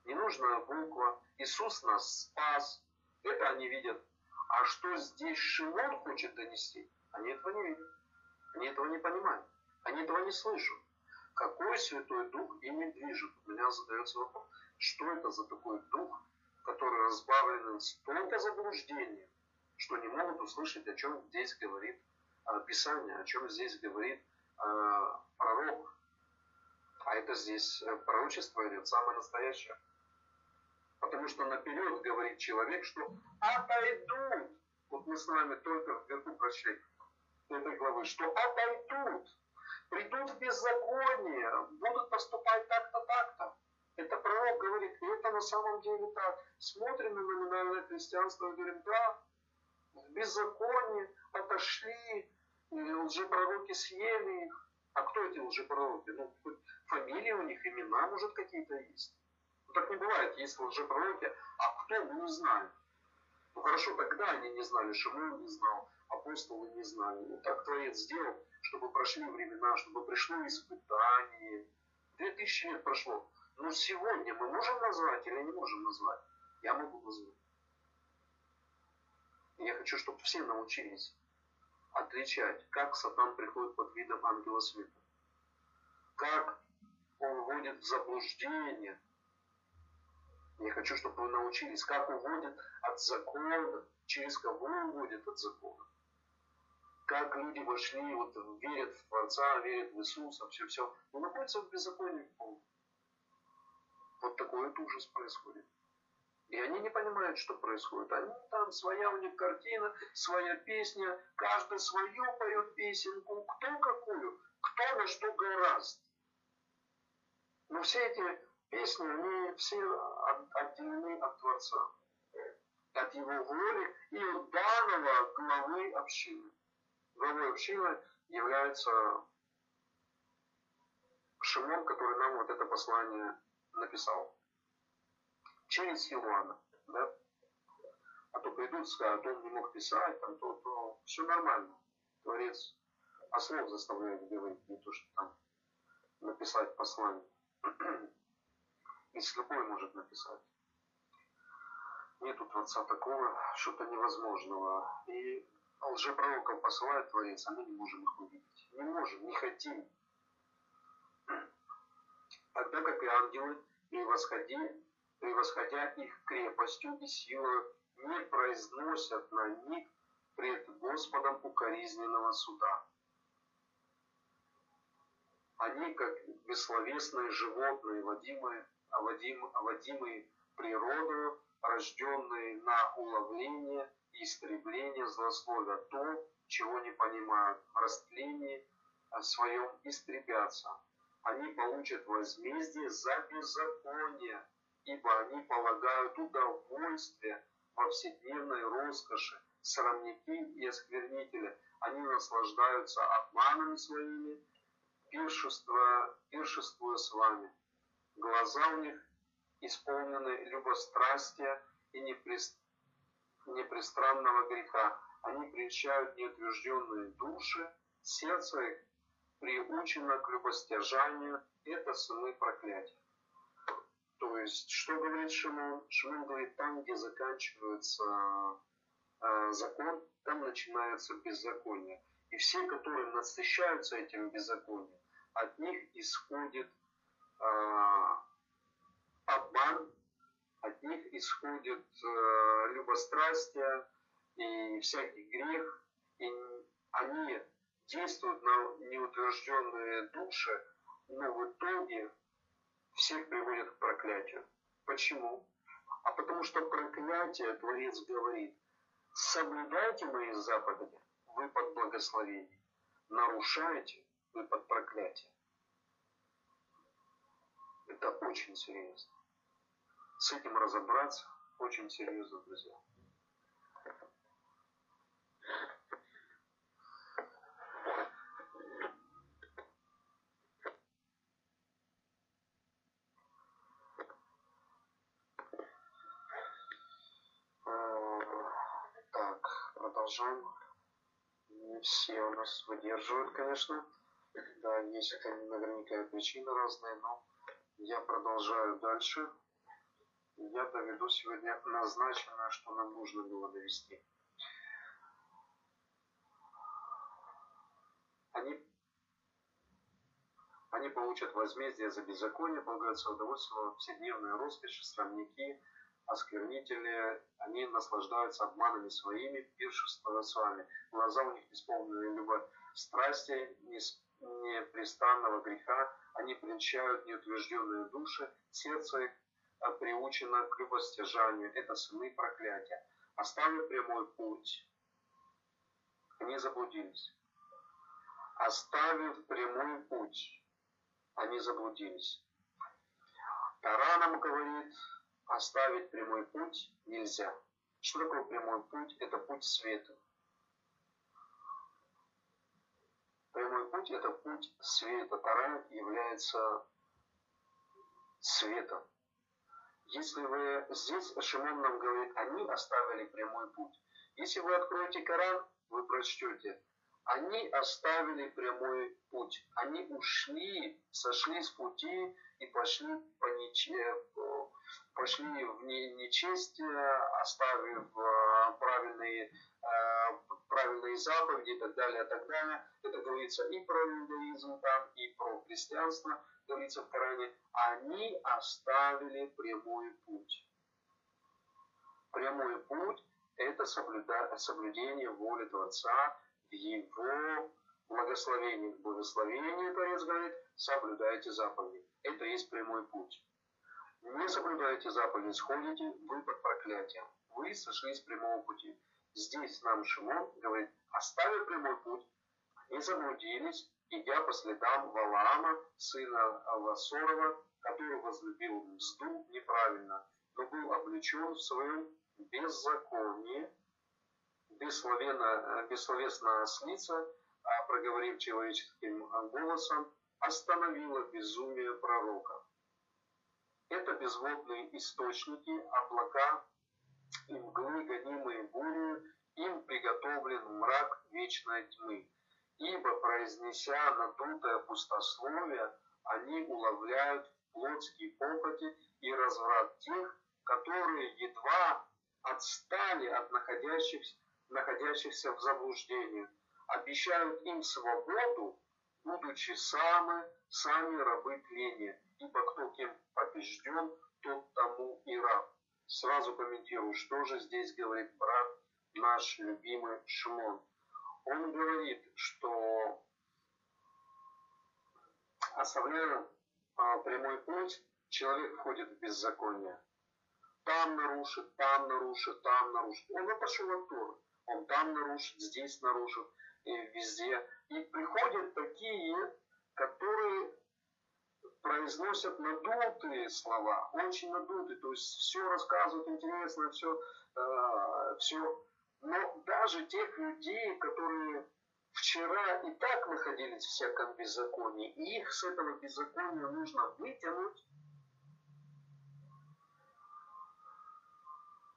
ненужная буква, Иисус нас спас. Это они видят. А что здесь Шимон хочет донести, они этого не видят. Они этого не понимают. Они этого не слышат. Какой Святой Дух ими движет? У меня задается вопрос. Что это за такой Дух, который разбавлен столько заблуждения, что не могут услышать, о чем здесь говорит а, Писание, о чем здесь говорит а, пророк, а это здесь э, пророчество идет самое настоящее. Потому что наперед говорит человек, что отойдут. Вот мы с вами только вверху прочли этой главы, что отойдут, придут в беззаконие, будут поступать так-то, так-то. Это пророк на самом деле так. Смотрим на номинальное христианство и говорим, да, в беззаконии отошли, лжепророки съели их. А кто эти лжепророки? Ну, фамилии у них, имена, может, какие-то есть. Ну, так не бывает, есть лжепророки, а кто, мы не знаем. Ну хорошо, тогда они не знали, Шимон не знал, апостолы не знали. Ну так Творец сделал, чтобы прошли времена, чтобы пришло испытание. Две тысячи лет прошло. Но сегодня мы можем назвать или не можем назвать? Я могу назвать. Я хочу, чтобы все научились отличать, как сатан приходит под видом ангела света. Как он вводит в заблуждение. Я хочу, чтобы вы научились, как уводит от закона, через кого уводит от закона. Как люди вошли, вот верят в Творца, верят в Иисуса, все-все, но находятся в беззаконии Вот такой вот ужас происходит. И они не понимают, что происходит. Они там, своя у них картина, своя песня, каждый свою поет песенку, кто какую, кто на что гораст. Но все эти песни, они все отделены от Творца, от Его воли и от данного главы общины. Главой общины является Шимон, который нам вот это послание написал через Иоанна, да? А то придут, скажут, он не мог писать, там то, то, все нормально. Творец ослов заставляет говорить, не то, что там написать послание. И слепой может написать. Нету Творца такого, что-то невозможного. И лжепророков посылает Творец, а мы не можем их увидеть. Не можем, не хотим. Тогда как и ангелы и восходи превосходя их крепостью и силой, не произносят на них пред Господом укоризненного суда. Они, как бессловесные животные, водимые, оводим, оводимые природою, рожденные на уловление и истребление злословия, то, чего не понимают, в растлении своем истребятся. Они получат возмездие за беззаконие, ибо они полагают удовольствие во вседневной роскоши, срамники и осквернители. Они наслаждаются обманами своими, пиршество, пиршествуя с вами. Глаза у них исполнены любострастия и непристранного греха. Они прельщают неутвержденные души, сердце их приучено к любостяжанию, это сыны проклятия. То есть, что говорит Шимон? Шимон говорит, там, где заканчивается э, закон, там начинается беззаконие. И все, которые насыщаются этим беззаконием, от них исходит э, обман, от них исходит э, любострастие и всякий грех, и они действуют на неутвержденные души, но в итоге всех приводит к проклятию. Почему? А потому что проклятие, Творец говорит, соблюдайте мои заповеди, вы под благословением. Нарушаете, под проклятием. Это очень серьезно. С этим разобраться очень серьезно, друзья. продолжаем. Не все у нас выдерживают, конечно. Да, есть наверняка причины разные, но я продолжаю дальше. Я доведу сегодня назначенное, что нам нужно было довести. Они, они получат возмездие за беззаконие, полагаются удовольствие, вседневные роскоши, срамники, осквернители, они наслаждаются обманами своими, пиршествуя с вами. Глаза у них исполнены любовь страсти, непрестанного греха, они прельщают неутвержденные души, сердце их а, приучено к любостяжанию, это сыны проклятия. Оставив прямой путь, они заблудились. Оставив прямой путь, они заблудились. Тара говорит, оставить прямой путь нельзя. Что такое прямой путь? Это путь света. Прямой путь – это путь света. Тара является светом. Если вы здесь, Шимон нам говорит, они оставили прямой путь. Если вы откроете Коран, вы прочтете, они оставили прямой путь. Они ушли, сошли с пути и пошли, по нече, пошли в нечестие, оставив э, правильные, э, правильные заповеди и так далее, и так далее. Это говорится и про иудаизм там, и про христианство, говорится в Коране. Они оставили прямой путь. Прямой путь – это соблюдение воли Творца, в его благословении. В благословении Творец говорит, соблюдайте заповеди. Это есть прямой путь. Не соблюдаете заповеди, сходите вы под проклятием. Вы сошли с прямого пути. Здесь нам Шимон говорит, оставив прямой путь, они заблудились, идя по следам Валаама, сына Авасорова, который возлюбил мзду неправильно, но был облечен в своем беззаконии, бессловенно, бессловесная ослица, а проговорив человеческим голосом, остановила безумие пророка. Это безводные источники, облака и мглы, гонимые бурю, им приготовлен мрак вечной тьмы. Ибо, произнеся надутое пустословие, они уловляют плотские похоти и разврат тех, которые едва отстали от находящихся, находящихся в заблуждении, обещают им свободу, будучи сами, сами рабы тления, ибо кто кем побежден, тот тому и раб. Сразу комментирую, что же здесь говорит брат наш любимый Шимон. Он говорит, что оставляя а, прямой путь, человек входит в беззаконие. Там нарушит, там нарушит, там нарушит. Он пошел от Торы. Он там нарушит, здесь нарушит, и везде. И приходят такие, которые произносят надутые слова, очень надутые, то есть все рассказывают интересно, все, э, все. Но даже тех людей, которые вчера и так находились в всяком беззаконии, и их с этого беззакония нужно вытянуть,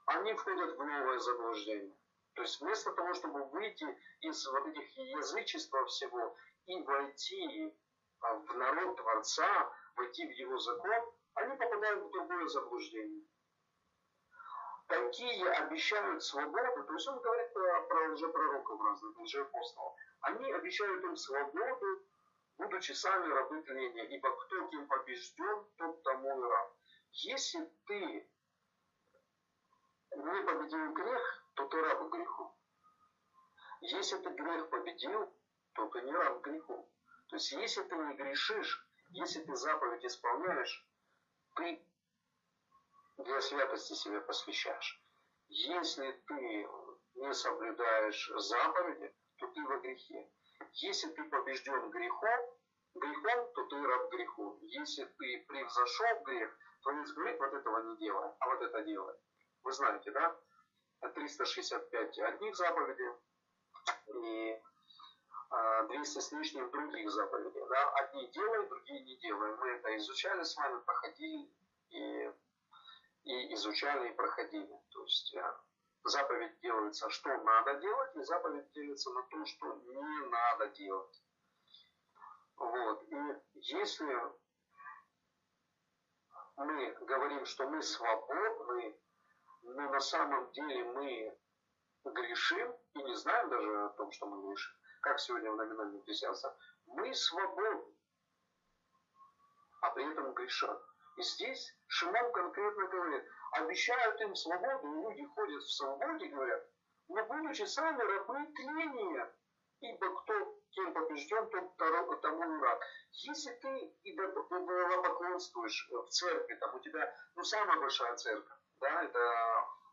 они входят в новое заблуждение. То есть вместо того, чтобы выйти из вот этих язычества всего и войти а, в народ Творца, войти в его закон, они попадают в другое заблуждение. Такие обещают свободу, то есть он говорит про, про лжепророков разных, лжеапостолов. Они обещают им свободу, будучи сами рабы тления, ибо кто кем побежден, тот тому и раб. Если ты не победил грех, то ты раб греху. Если ты грех победил, то ты не раб греху. То есть, если ты не грешишь, если ты заповедь исполняешь, ты для святости себя посвящаешь. Если ты не соблюдаешь заповеди, то ты во грехе. Если ты побежден грехом, грехом, то ты раб греху. Если ты превзошел грех, то не говорит, вот этого не делай, а вот это делай. Вы знаете, да? 365 одних заповедей и 200 а, с лишним других заповедей. Да? Одни делаем, другие не делаем. Мы это изучали с вами, проходили и, и изучали и проходили. То есть а, заповедь делается, что надо делать, и заповедь делится на то, что не надо делать. Вот. И если мы говорим, что мы свободны но на самом деле мы грешим и не знаем даже о том, что мы грешим, как сегодня в номинальном христианстве, мы свободны, а при этом грешат. И здесь Шимон конкретно говорит, обещают им свободу, и люди ходят в свободе, говорят, но будучи сами рабы тления, ибо кто кем побежден, тот тому и рад. Если ты идолопоклонствуешь в церкви, там у тебя, ну, самая большая церковь, да, это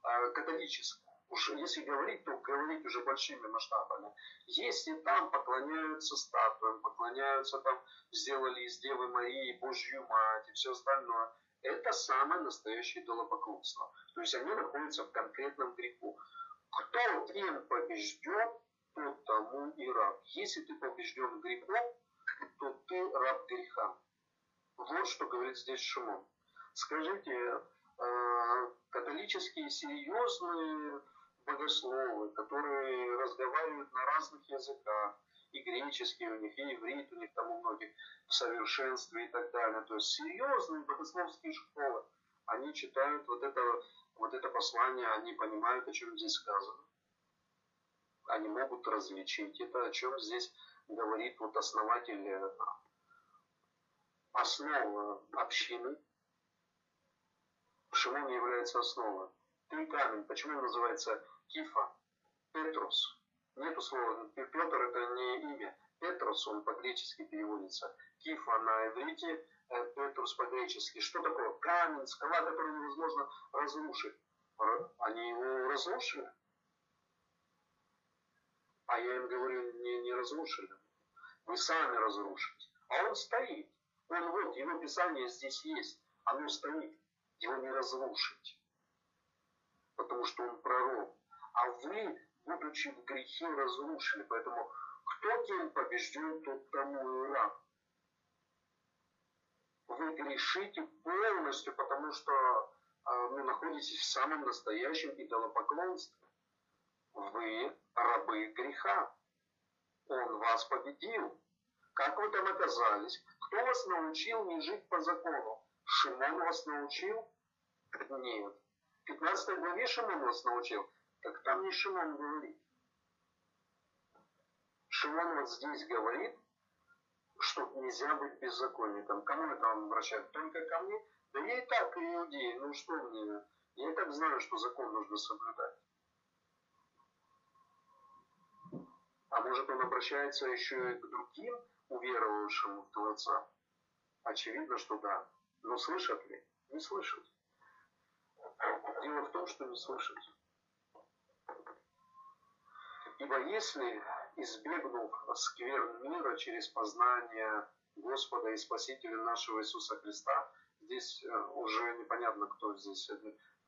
э, католическая. уж если говорить, то говорить уже большими масштабами. Если там поклоняются статуям, поклоняются там, сделали из Девы Марии Божью Мать и все остальное, это самое настоящее идолопоклонство. То есть они находятся в конкретном греху. Кто тем побежден, тот тому и раб. Если ты побежден грехом, то ты раб греха. Вот что говорит здесь Шимон. Скажите, католические серьезные богословы, которые разговаривают на разных языках, и греческий у них, и иврит у них там у многих в совершенстве и так далее. То есть серьезные богословские школы, они читают вот это, вот это послание, они понимают, о чем здесь сказано. Они могут различить это, о чем здесь говорит вот основатель, э, основа общины. Шимон является основой. Ты камень. Почему он называется Кифа? Петрус. Нету слова. Петр это не имя. Петрус, он по-гречески переводится. Кифа на иврите, э, Петрус по-гречески. Что такое? Камень, скала, которую невозможно разрушить. Они его разрушили. А я им говорю, не, не разрушили. Вы сами разрушите. А он стоит. Он вот, его писание здесь есть. Оно стоит. Его не разрушить. Потому что он пророк. А вы, будучи в грехе, разрушили. Поэтому кто кем побежден, тот тому и раб. Вы грешите полностью, потому что э, вы находитесь в самом настоящем идолопоклонстве. Вы рабы греха. Он вас победил. Как вы там оказались? Кто вас научил не жить по закону? Шимон вас научил? Нет. В 15 главе Шимон вас научил. Так там не Шимон говорит. Шимон вот здесь говорит, что нельзя быть беззаконником. Кому это он обращает? Только ко мне? Да я и так иудей. Ну что мне? Я и так знаю, что закон нужно соблюдать. А может он обращается еще и к другим уверовавшим в Творца? Очевидно, что да. Но слышат ли? Не слышат. Дело в том, что не слышат. Ибо если, избегнув скверн мира через познание Господа и Спасителя нашего Иисуса Христа, здесь э, уже непонятно, кто здесь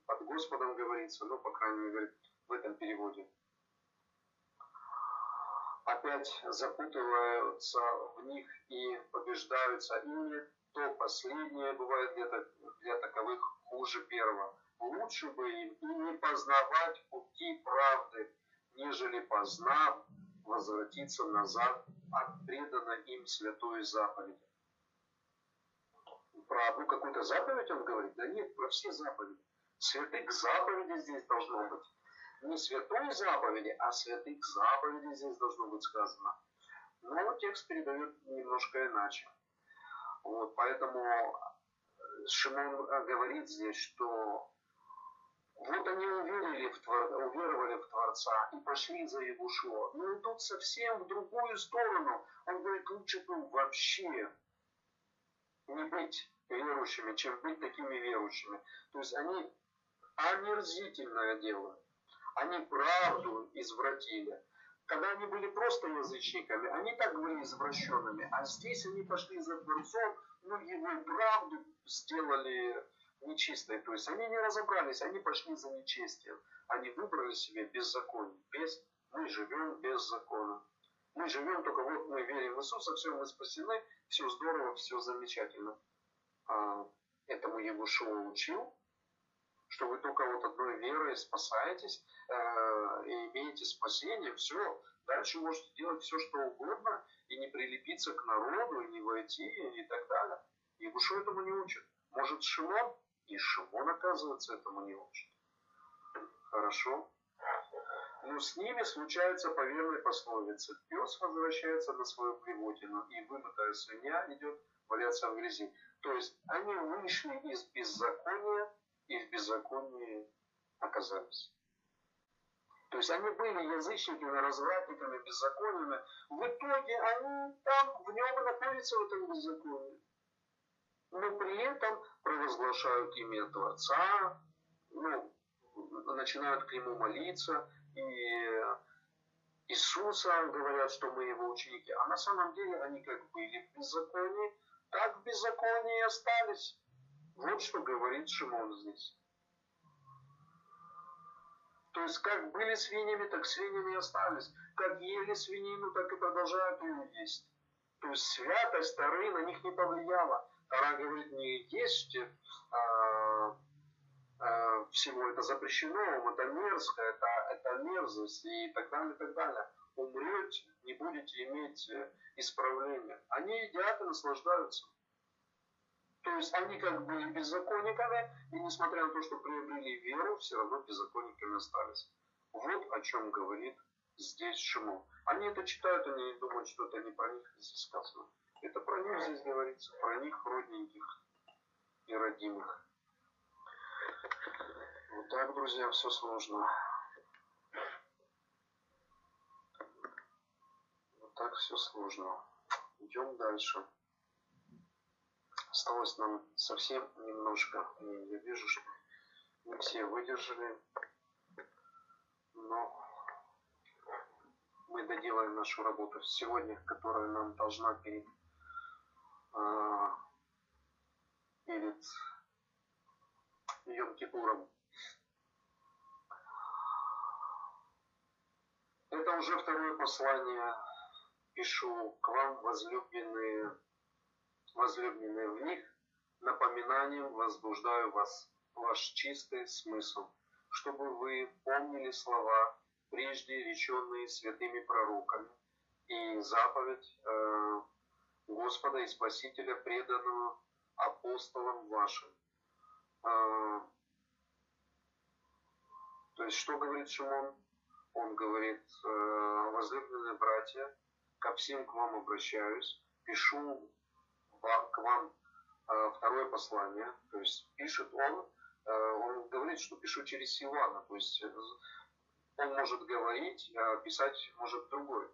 под Господом говорится, но, по крайней мере, в этом переводе – опять запутываются в них и побеждаются ими, то последнее бывает для, для таковых хуже первого. Лучше бы им и не познавать пути правды, нежели познав, возвратиться назад от преданной им святой заповеди. Про одну какую-то заповедь он говорит? Да нет, про все заповеди. Святых заповеди здесь должно быть не святой заповеди, а святых заповедей здесь должно быть сказано. Но текст передает немножко иначе. Вот, поэтому э, Шимон э, говорит здесь, что вот они уверили в Твор... уверовали в Творца и пошли за Егушуа, но идут совсем в другую сторону. Он говорит, лучше бы вообще не быть верующими, чем быть такими верующими. То есть они омерзительное делают они правду извратили. Когда они были просто язычниками, они так были извращенными, а здесь они пошли за Творцом, ну его правду сделали нечистой. То есть они не разобрались, они пошли за нечестием. Они выбрали себе беззаконие. Без, мы живем без закона. Мы живем только вот мы верим в Иисуса, все, мы спасены, все здорово, все замечательно. А, этому Егушуа учил, что вы только вот одной верой спасаетесь э, и имеете спасение, все, дальше можете делать все, что угодно, и не прилепиться к народу, и не войти, и так далее. И Гушу этому не учат. Может, Шимон? И Шимон, оказывается, этому не учит. Хорошо. Но с ними случается по верной пословице. Пес возвращается на свою приводину, и вымытая свинья идет валяться в грязи. То есть они вышли из беззакония и в беззаконии оказались. То есть они были язычниками, развратниками, беззаконными. В итоге они там в нем находятся в этом беззаконии. Но при этом провозглашают имя Творца, ну, начинают к нему молиться, и Иисуса говорят, что мы его ученики, а на самом деле они как были в беззаконии, так в беззаконии и остались. Вот что говорит Шимон здесь. То есть как были свиньями, так свиньями и остались. Как ели свинину, так и продолжают ее есть. То есть святость Тары на них не повлияла. Тара говорит, не есть а, а, всего это запрещено, это мерзко, это, это мерзость и так далее, и так далее. Умрете, не будете иметь э, исправления. Они едят и наслаждаются. То есть они как были беззаконниками, и несмотря на то, что приобрели веру, все равно беззаконниками остались. Вот о чем говорит здесь Шимон. Они это читают, они думают, что это не про них здесь сказано. Это про них здесь говорится, про них родненьких и родимых. Вот так, друзья, все сложно. Вот так все сложно. Идем дальше. Осталось нам совсем немножко. И я вижу, что не все выдержали. Но мы доделаем нашу работу сегодня, которая нам должна перед, а, перед Йом Кипуром. Это уже второе послание. Пишу к вам, возлюбленные возлюбленные в них, напоминанием возбуждаю вас, ваш чистый смысл, чтобы вы помнили слова, прежде реченные святыми пророками, и заповедь э, Господа и Спасителя, преданную апостолам вашим. Э, то есть, что говорит Шимон? Он говорит, э, возлюбленные братья, ко всем к вам обращаюсь, пишу к вам э, второе послание, то есть пишет он, э, он говорит, что пишу через Ивана, то есть он может говорить, а писать может другой.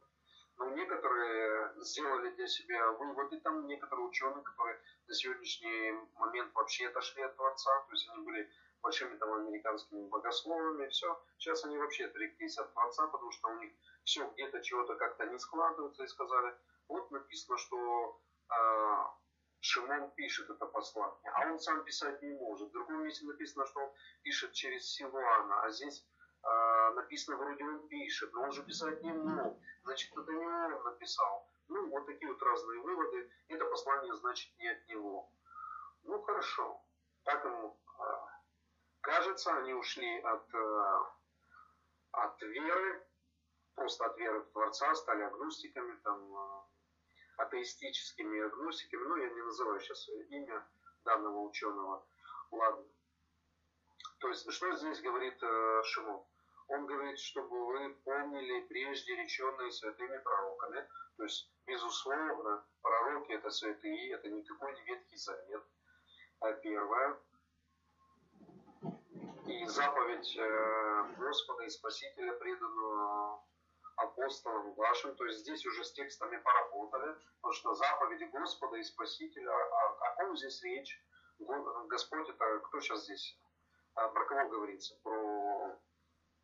Но некоторые сделали для себя выводы, там некоторые ученые, которые на сегодняшний момент вообще отошли от Творца, то есть они были большими там американскими богословами, все. Сейчас они вообще отреклись от Творца, потому что у них все где-то чего-то как-то не складывается, и сказали, вот написано, что Шимон пишет это послание, а он сам писать не может. В другом месте написано, что он пишет через Силуана, а здесь э, написано, вроде он пишет, но он же писать не мог. Значит, это не он написал. Ну, вот такие вот разные выводы. Это послание, значит, не от него. Ну, хорошо. Так ему э, кажется, они ушли от, э, от веры, просто от веры в Творца, стали агностиками, там, атеистическими агностиками, ну, я не называю сейчас имя данного ученого, ладно. То есть, что здесь говорит э, Шимон? Он говорит, чтобы вы помнили прежде реченные святыми пророками. То есть, безусловно, пророки это святые, это никакой не Ветхий Завет. А первое. И заповедь э, Господа и Спасителя, преданную апостолам вашим, то есть здесь уже с текстами поработали, потому что заповеди Господа и Спасителя, о, о ком здесь речь? Господь это кто сейчас здесь? А, про кого говорится? Про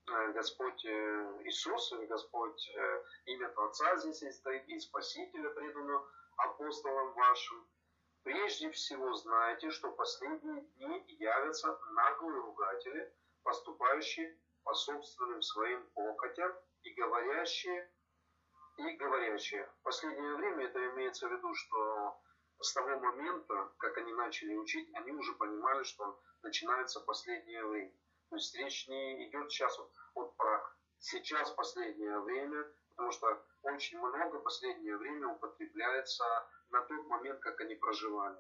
э, Господь э, Иисус, Господь э, имя Творца здесь стоит, и Спасителя предано апостолам вашим. Прежде всего знаете, что последние дни явятся наглые ругатели, поступающие по собственным своим похотям и говорящие, и говорящие. В последнее время это имеется в виду, что с того момента, как они начали учить, они уже понимали, что начинается последнее время. То есть речь не идет сейчас вот, вот про сейчас последнее время, потому что очень много последнее время употребляется на тот момент, как они проживали.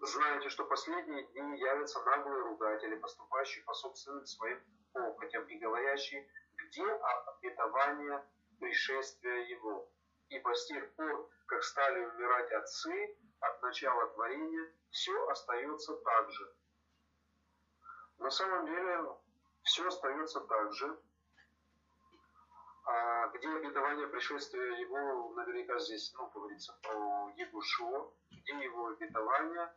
Знаете, что последние дни явятся наглые ругатели, поступающие по собственным своим похотям и говорящие где обетование пришествия Его. Ибо с тех пор, как стали умирать отцы от начала творения, все остается так же. На самом деле все остается так же. А где обетование пришествия его, наверняка здесь, ну, говорится про Егушо, где его обетование,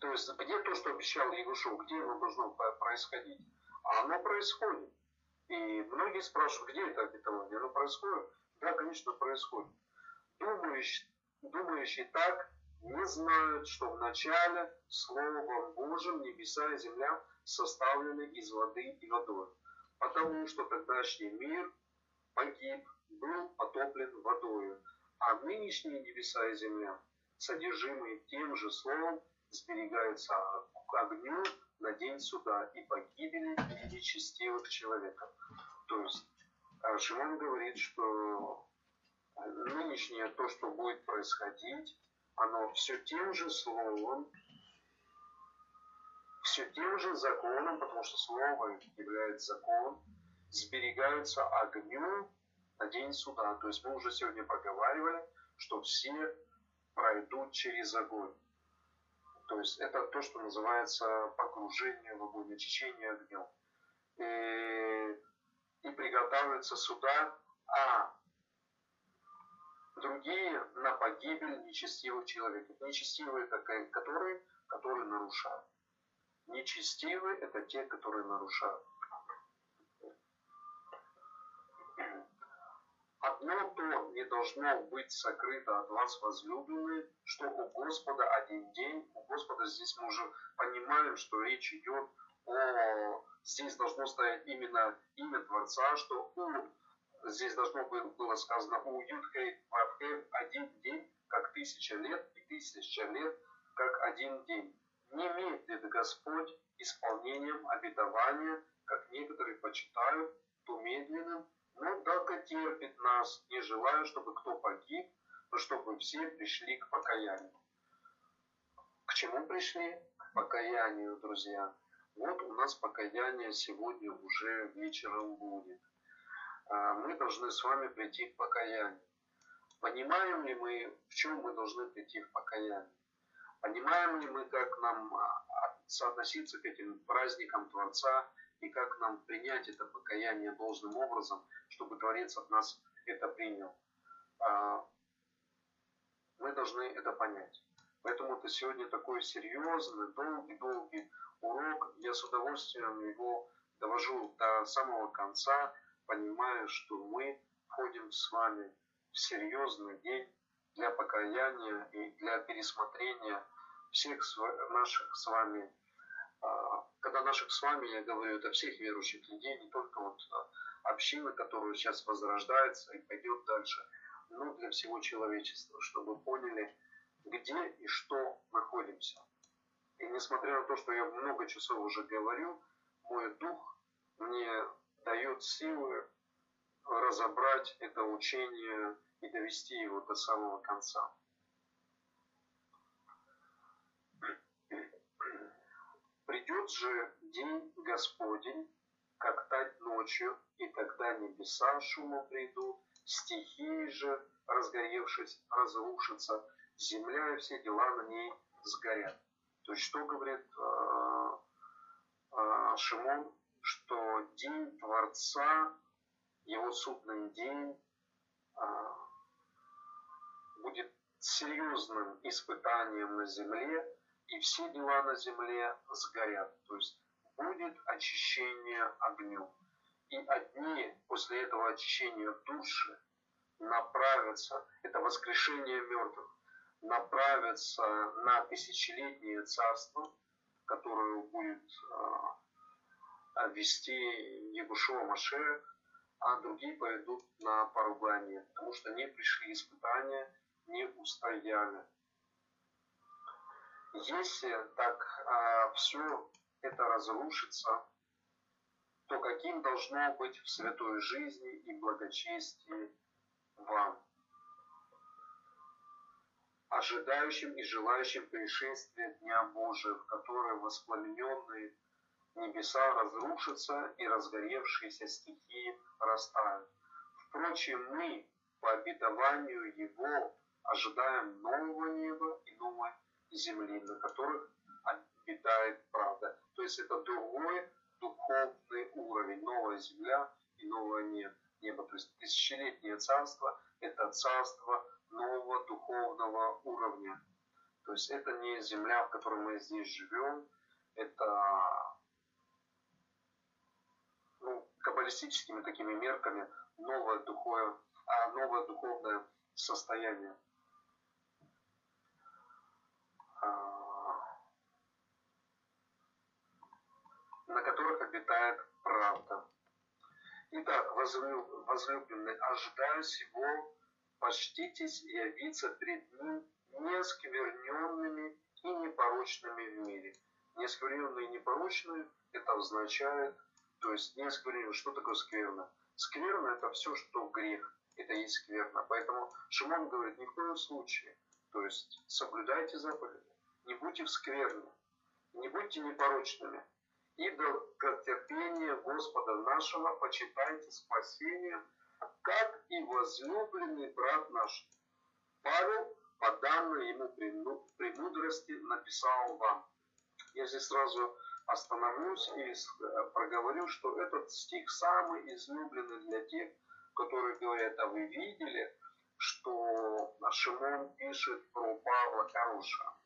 То есть где то, что обещал Ягушев, где оно должно происходить? А оно происходит. И многие спрашивают, где это обетование? Оно происходит? Да, конечно, происходит. Думающие, думающие так не знают, что в начале Словом Божьим небеса и земля составлены из воды и водой. Потому что тогдашний мир погиб, был потоплен водою, а нынешние небеса и земля, содержимые тем же словом, сберегаются огню на день суда и погибели нечестивых человеков. То есть а Шимон говорит, что нынешнее то, что будет происходить, оно все тем же словом, все тем же законом, потому что слово является закон, сберегаются огню на день суда. То есть мы уже сегодня проговаривали, что все пройдут через огонь. То есть это то, что называется погружение в огонь, очищение огнем. И, и приготавливается суда, а другие на погибель нечестивых человеков. Нечестивые которые, которые нарушают. Нечестивые это те, которые нарушают. Одно то не должно быть сокрыто от вас, возлюбленные, что у Господа один день, у Господа здесь мы уже понимаем, что речь идет о... Здесь должно стоять именно имя Творца, что у здесь должно было сказано у Юдхей Вавхей один день, как тысяча лет, и тысяча лет, как один день. Не медлит Господь исполнением обетования, как некоторые почитают, то медленным, но долготерпит нас, не желая, чтобы кто погиб, но чтобы все пришли к покаянию. К чему пришли? К покаянию, друзья. Вот у нас покаяние сегодня уже вечером будет. А, мы должны с вами прийти к покаянию. Понимаем ли мы, в чем мы должны прийти в покаяние? Понимаем ли мы, как нам а, соотноситься к этим праздникам Творца и как нам принять это покаяние должным образом, чтобы Творец от нас это принял. А, мы должны это понять. Поэтому это сегодня такой серьезный, долгий-долгий урок. Я с удовольствием его довожу до самого конца, понимая, что мы входим с вами в серьезный день для покаяния и для пересмотрения всех наших с вами когда наших с вами, я говорю, это всех верующих людей, не только вот а, общины, которая сейчас возрождается и пойдет дальше, но для всего человечества, чтобы поняли, где и что находимся. И несмотря на то, что я много часов уже говорю, мой дух мне дает силы разобрать это учение и довести его до самого конца. Придет же день Господень, как тать ночью, и тогда небеса шума придут, стихии же, разгоревшись, разрушатся, земля и все дела на ней сгорят. То есть что говорит э, э, Шимон, что день Творца, его судный день э, будет серьезным испытанием на земле, и все дела на земле сгорят. То есть будет очищение огнем. И одни после этого очищения души направятся, это воскрешение мертвых, направятся на тысячелетнее царство, которое будет э, вести Егушева Машех, а другие пойдут на поругание, потому что не пришли испытания, не устояли. Если так а, все это разрушится, то каким должно быть в святой жизни и благочестии вам, ожидающим и желающим пришествия Дня Божия, в которое воспламененные небеса разрушатся и разгоревшиеся стихии растают. Впрочем, мы по обетованию Его ожидаем нового неба и новой земли, на которых обитает правда. То есть это другой духовный уровень, новая земля и новое небо. То есть тысячелетнее царство – это царство нового духовного уровня. То есть это не земля, в которой мы здесь живем, это ну, каббалистическими такими мерками новое духовное, а новое духовное состояние. А, на которых обитает правда. Итак, возлюбленный, ожидая сего, почтитесь и явиться пред ним неоскверненными и непорочными в мире. Неоскверненные и непорочные – это означает, то есть неоскверненные, что такое скверно? Скверно – это все, что грех, это есть скверно. Поэтому Шимон говорит, ни в коем случае, то есть соблюдайте заповеди, не будьте в скверне, не будьте непорочными, и долготерпение Господа нашего почитайте спасение, как и возлюбленный брат наш. Павел, по данной ему премудрости, написал вам. Я здесь сразу остановлюсь и проговорю, что этот стих самый излюбленный для тех, которые говорят, а вы видели, что Шимон пишет про Павла хорошего.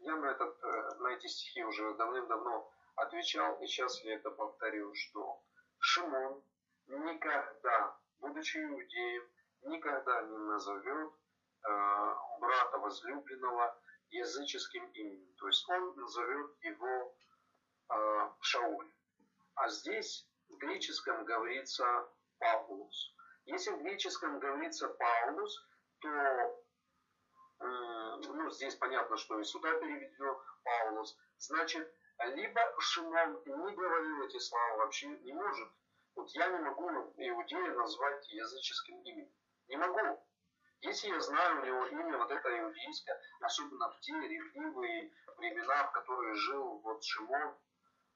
Я на, этот, э, на эти стихи уже давным-давно отвечал, и сейчас я это повторю, что Шимон никогда, будучи иудеем, никогда не назовет э, брата возлюбленного языческим именем. То есть он назовет его э, Шауль. А здесь в греческом говорится Павлус. Если в греческом говорится Паулус, то ну, здесь понятно, что и сюда переведено Паулус. Значит, либо Шимон не говорил эти слова вообще не может. Вот я не могу иудея назвать языческим именем. Не могу. Если я знаю у него имя, вот это иудейское, особенно в те ревнивые времена, в которые жил вот Шимон,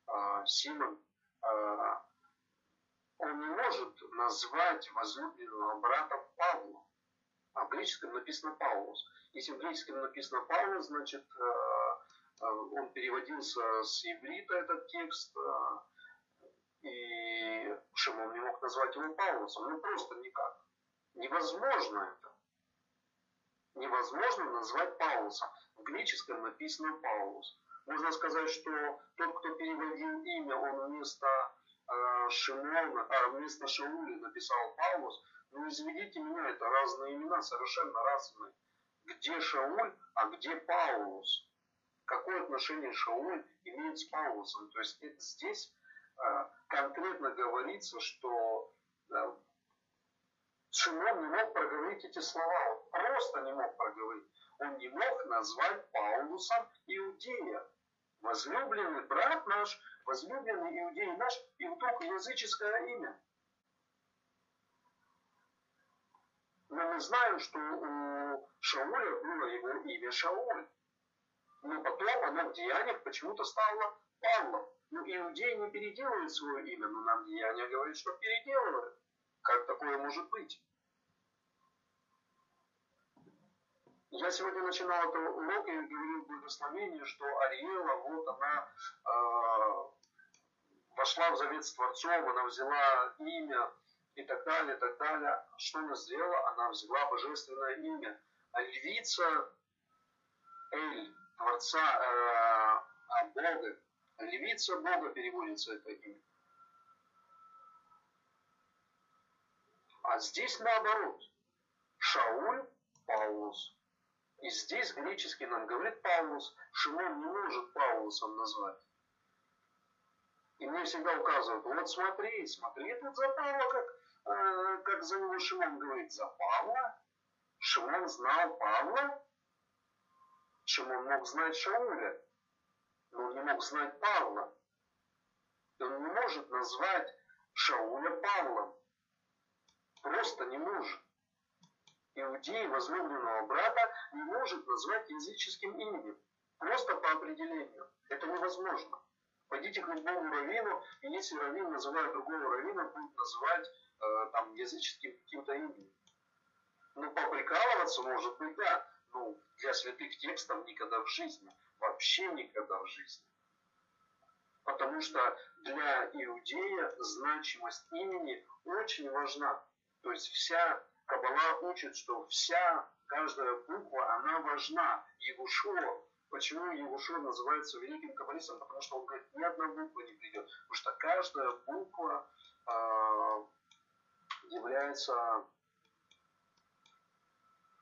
э, Симон, э, он не может назвать возлюбленного брата Павла. А в греческом написано Паулус. Если в греческом написано Павлус, значит, э, Э, он переводился с иврита, этот текст, э, и Шимон не мог назвать его Павлосом, ну просто никак. Невозможно это. Невозможно назвать Павлосом. В греческом написано Паулус. Можно сказать, что тот, кто переводил имя, он вместо э, Шимона, а вместо Шаули написал Паулус. Ну, изведите меня, это разные имена, совершенно разные. Где Шауль, а где Паулус? какое отношение Шауль имеет с Паулусом. То есть здесь э, конкретно говорится, что э, Шимон не мог проговорить эти слова, он просто не мог проговорить. Он не мог назвать Паулусом Иудея. Возлюбленный брат наш, возлюбленный Иудей наш, вдруг языческое имя. Но мы знаем, что у Шауля было его имя Шауль но потом оно в деяниях почему-то стало Павлом. Ну, иудеи не переделывают свое имя, но нам деяния говорит, что переделывают. Как такое может быть? Я сегодня начинал это урок и говорил благословение, что Ариэла, вот она э, вошла в завет с Творцом, она взяла имя и так далее, и так далее. Что она сделала? Она взяла божественное имя. А львица Эль, Творца э, Бога. Левица Бога переводится это имя. А здесь наоборот. Шауль, Паулус. И здесь греческий нам говорит Паулус. Шимон не может Паулусом назвать. И мне всегда указывают, вот смотри, смотри тут за Павла, как, э, как за него Шимон говорит, за Павла. Шимон знал Павла, чем он мог знать Шауля, но он не мог знать Павла. И он не может назвать Шауля Павлом. Просто не может. Иудей возлюбленного брата не может назвать языческим именем. Просто по определению. Это невозможно. Пойдите к любому раввину, и если раввин называет другого раввина, будет называть э, там языческим каким-то именем. Ну, поприкалываться может быть, да ну, для святых текстов никогда в жизни. Вообще никогда в жизни. Потому что для иудея значимость имени очень важна. То есть вся Кабала учит, что вся, каждая буква, она важна. Егушо, почему Егушо называется великим каббалистом? Потому что он говорит, ни одна буква не придет. Потому что каждая буква э, является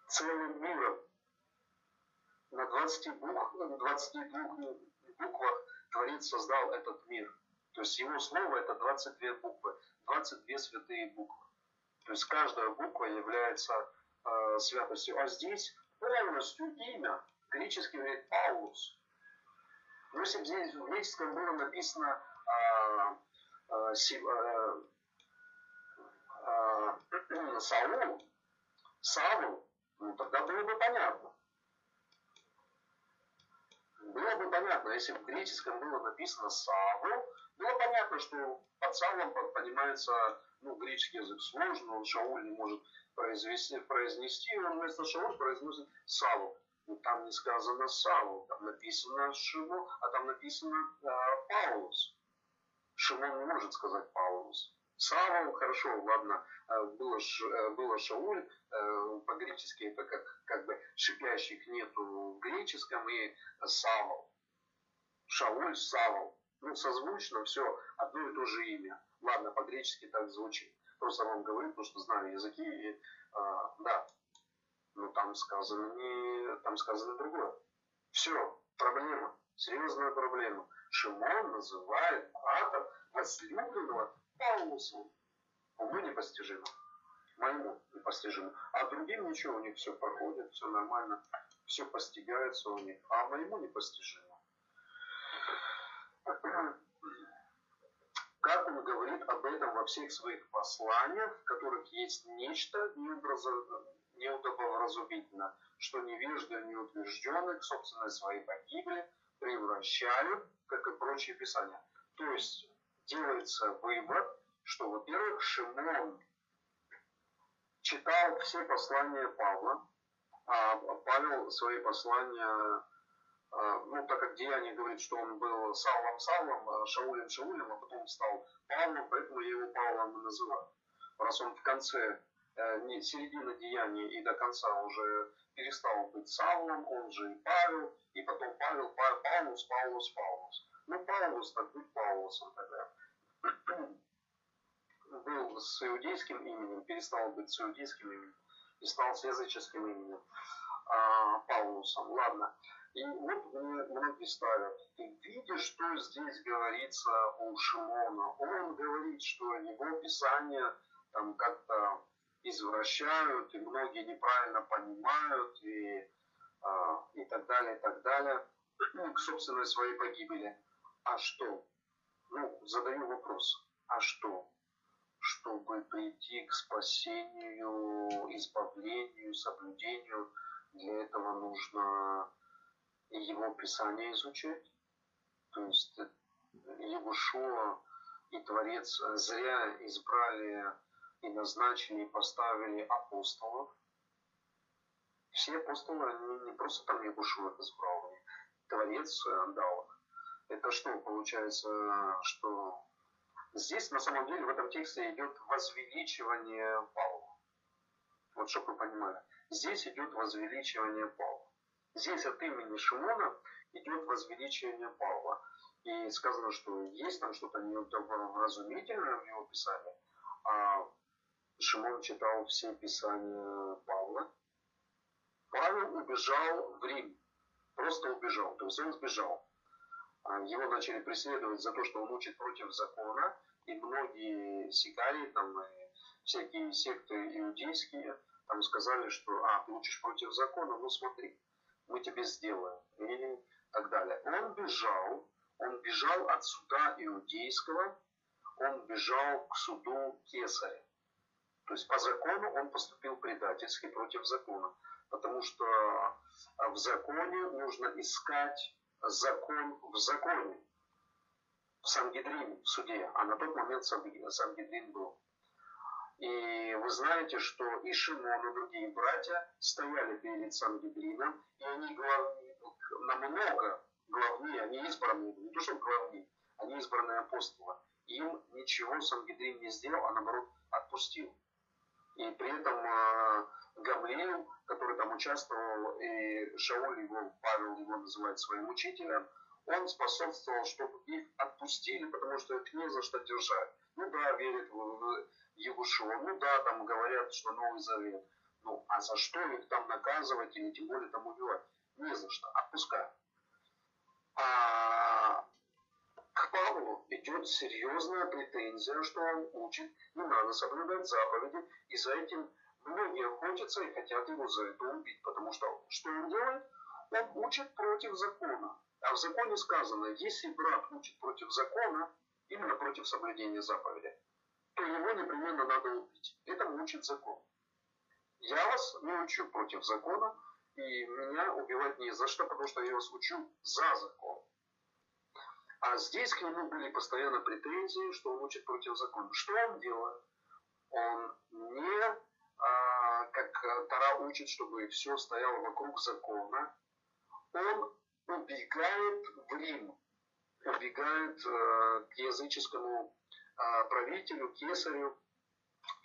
целым миром. На 20 букв, 22 буквах Творец создал этот мир. То есть его слово это 22 буквы, 22 святые буквы. То есть каждая буква является э, святостью. А здесь полностью имя. Греческий говорит Паулус. Но если бы здесь в греческом было написано э, э, э, э, Саул, Саву, ну тогда было бы понятно. Было бы понятно, если в греческом было написано Саву, было понятно, что под Савлом понимается ну, греческий язык сложный, он Шауль не может произвести, произнести, он вместо Шауль произносит Саву. Но там не сказано Саву, там написано Шимон, а там написано э, Паулус. Шимон не может сказать Паулус. Саву, хорошо, ладно, а, было, э, было Шауль, э, по-гречески это как, как бы шипящих нету в греческом, и Савол. Шауль, Савол. Ну, созвучно, все, одно и то же имя. Ладно, по-гречески так звучит. Просто вам говорю, потому что знаю языки, и, а, да, но там сказано не, там сказано другое. Все, проблема, серьезная проблема. Шимон называет брата возлюбленного Паулусом. Уму непостижимо. Моему непостижимо. А другим ничего, у них все проходит, все нормально, все постигается у них. А моему непостижимо. Как он говорит об этом во всех своих посланиях, в которых есть нечто неудобовразумительное, что невежды неутвержденных, собственно, своей погибели превращают, как и прочие писания. То есть делается вывод, что, во-первых, Шимон читал все послания Павла, а Павел свои послания ну, так как Деяние говорит, что он был Савлом Савлом, а Шаулем Шаулем, а потом стал Павлом, поэтому я его Павлом и называю. Раз он в конце, э, не середины Деяния и до конца уже перестал быть Савлом, он же и Павел, и потом Павел, Павел Паулус, Паулус, Паулус. Ну, Паулус, так быть Паулусом тогда. Был с иудейским именем, перестал быть с иудейским именем и стал с языческим именем а, Паулусом. Ладно. И вот многие ставят, ты видишь, что здесь говорится у Шимона. Он говорит, что его писания там как-то извращают, и многие неправильно понимают, и, а, и так далее, и так далее, к собственной своей погибели. А что? Ну, задаю вопрос. А что? Чтобы прийти к спасению, избавлению, соблюдению, для этого нужно его писание изучать. То есть Егушуа и Творец зря избрали и назначили, и поставили апостолов. Все апостолы, они не просто там Егушуа избрал, Творец дал их. Это что, получается, что здесь на самом деле в этом тексте идет возвеличивание Павла. Вот чтобы вы понимали. Здесь идет возвеличивание Павла. Здесь от имени Шимона идет возвеличение Павла. И сказано, что есть там что-то неразумительное в его писании. А Шимон читал все писания Павла. Павел убежал в Рим. Просто убежал. То есть он сбежал. А его начали преследовать за то, что он учит против закона. И многие сикарии, там, всякие секты иудейские, там сказали, что а, ты учишь против закона, ну смотри, мы тебе сделаем, и так далее. Он бежал, он бежал от суда иудейского, он бежал к суду Кесаря. То есть по закону он поступил предательски против закона, потому что а, в законе нужно искать закон в законе, в Сангидрине, в суде, а на тот момент Сангидрин был. И вы знаете, что и Шимон, и другие братья стояли перед Сангидрином, и они главнее, намного главнее, они избранные, не то что главнее, они избранные апостолы. Им ничего Сангидрин не сделал, а наоборот отпустил. И при этом э, который там участвовал, и Шауль его, Павел его называет своим учителем, он способствовал, чтобы их отпустили, потому что их не за что держать. Ну да, верят в, Егушуа, ну да, там говорят, что Новый Завет. Ну, а за что их там наказывать или тем более там убивать? Не за что, отпускают. А к Павлу идет серьезная претензия, что он учит, не надо соблюдать заповеди, и за этим многие охотятся и хотят его за это убить, потому что что он делает? Он учит против закона. А в законе сказано, если брат учит против закона, именно против соблюдения заповеди, то его непременно надо убить. Это учит закон. Я вас не учу против закона, и меня убивать не за что, потому что я вас учу за закон. А здесь к нему были постоянно претензии, что он учит против закона. Что он делает? Он не, а, как Тара учит, чтобы все стояло вокруг закона. Он убегает в Рим, убегает э, к языческому э, правителю, кесарю.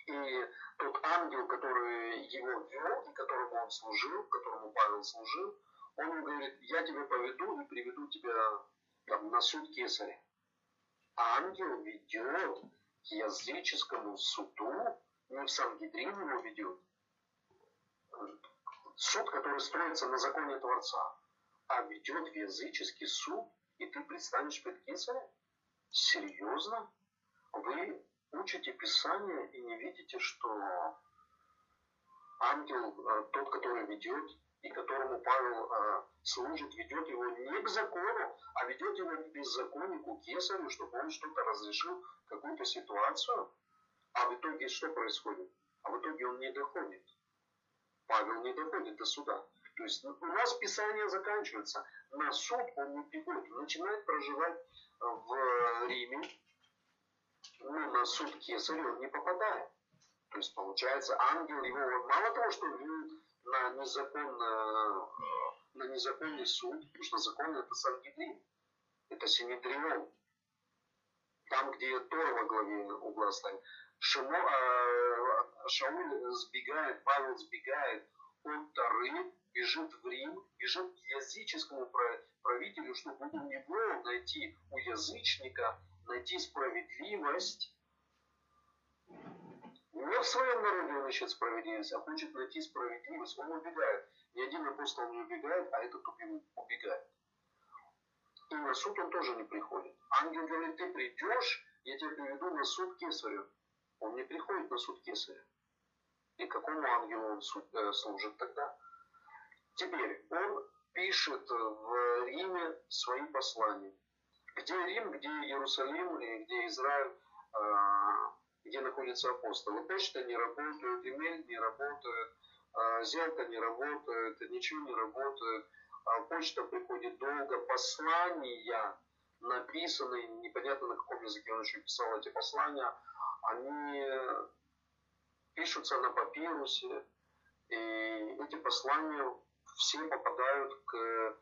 И тот ангел, который его вел и которому он служил, которому Павел служил, он ему говорит, я тебя поведу и приведу тебя там, на суд кесаря. Ангел ведет к языческому суду, не в Сангидрин его ведет, суд, который строится на законе Творца, а ведет в языческий суд, и ты предстанешь перед кесарем? Серьезно? Вы учите Писание и не видите, что ангел, э, тот, который ведет, и которому Павел э, служит, ведет его не к закону, а ведет его к беззаконнику, кесарю, чтобы он что-то разрешил, какую-то ситуацию. А в итоге что происходит? А в итоге он не доходит. Павел не доходит до суда. То есть у нас Писание заканчивается. На суд он не приходит. Начинает проживать в Риме. Ну, на суд Кесарю он не попадает. То есть получается ангел его мало того, что на, незаконно, на незаконный суд, потому что закон это Сангидрин. Это Синедрион. Там, где Тора во главе угла стоит. Шимо, э, Шауль сбегает, Павел сбегает от Торы, бежит в Рим, бежит к языческому правителю, чтобы у него найти, у язычника, найти справедливость. Не в своем народе он ищет справедливость, а хочет найти справедливость. Он убегает. Ни один апостол не убегает, а этот убегает. И на суд он тоже не приходит. Ангел говорит, ты придешь, я тебя приведу на суд кесарю. Он не приходит на суд кесаря. И какому ангелу он э, служит тогда? Теперь он пишет в Риме свои послания. Где Рим, где Иерусалим и где Израиль, а, где находятся апостолы. Почта не работает, имейл не работает, а, зелка не работает, ничего не работает. А почта приходит долго, послания написанные, непонятно на каком языке он еще писал эти послания, они пишутся на папирусе, и эти послания все попадают к,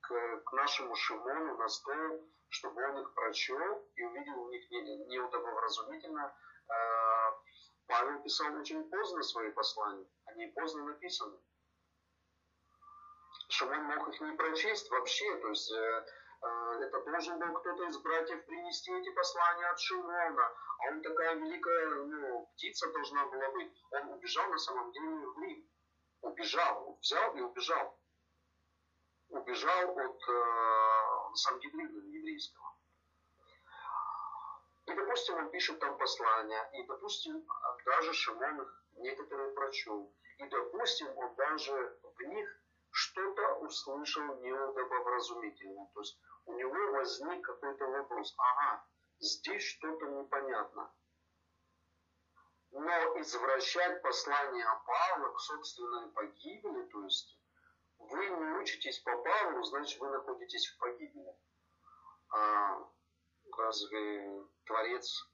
к, к нашему Шимону на стол, чтобы он их прочел и увидел у них неудобовразумительно. А, Павел писал очень поздно свои послания, они поздно написаны. Шимон мог их не прочесть вообще, то есть э, это должен был кто-то из братьев принести эти послания от Шимона, а он такая великая ну, птица должна была быть. Он убежал на самом деле в Рим убежал, взял и убежал. Убежал от э, Сангидрина еврейского. И, допустим, он пишет там послания, и, допустим, даже Шимон их некоторые прочел. И, допустим, он даже в них что-то услышал неудобовразумительное. То есть у него возник какой-то вопрос. Ага, здесь что-то непонятно но извращать послание Павла к собственной погибели, то есть вы не учитесь по Павлу, значит вы находитесь в погибели. А разве Творец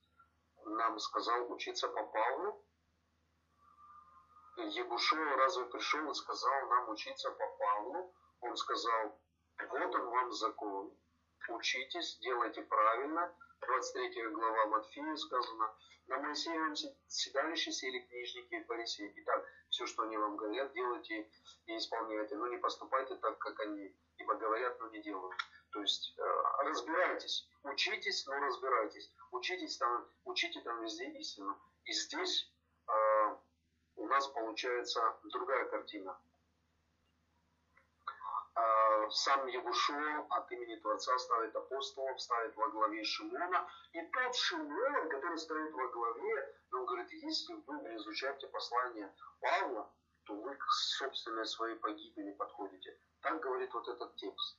нам сказал учиться по Павлу? Егушева разве пришел и сказал нам учиться по Павлу? Он сказал, вот он вам закон. учитесь, делайте правильно. 23 глава Матфея сказано, на Моисеевом седалище сели книжники и фарисеи. Итак, все, что они вам говорят, делайте и исполняйте, но не поступайте так, как они, ибо говорят, но не делают. То есть э, разбирайтесь, учитесь, но разбирайтесь. Учитесь там, учите там везде истину. И здесь э, у нас получается другая картина. Э, сам Егушо от имени Творца ставит апостолов, ставит во главе Шимона. И тот Шимон, который стоит во главе, он говорит, если вы изучаете послание Павла, то вы к собственной своей погибели подходите. Так говорит вот этот текст.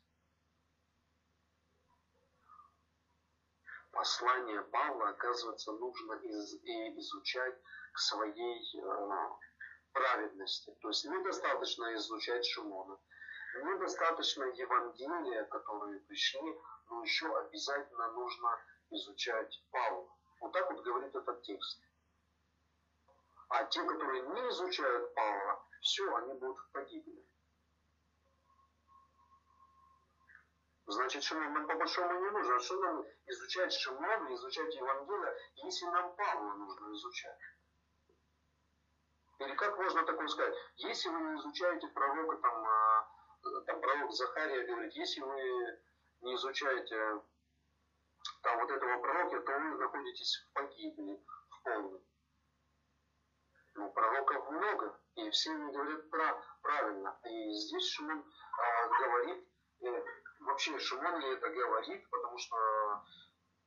Послание Павла, оказывается, нужно из, и изучать своей э, праведности. То есть недостаточно изучать Шимона, недостаточно Евангелия, которые пришли, но еще обязательно нужно изучать Павла. Вот так вот говорит этот текст. А те, которые не изучают Павла, все, они будут в. Значит, Шимон нам по большому не нужно. А что нам изучать Шимона, изучать Евангелие, если нам Павла нужно изучать? Или как можно такое сказать? Если вы не изучаете пророка, там, а, там пророк Захария говорит, если вы не изучаете там вот этого пророка, то вы находитесь в погибели, в полной. Ну, пророков много, и все они говорят про, правильно. И здесь Шимон а, говорит, э, вообще Шимон ли это говорит, потому что,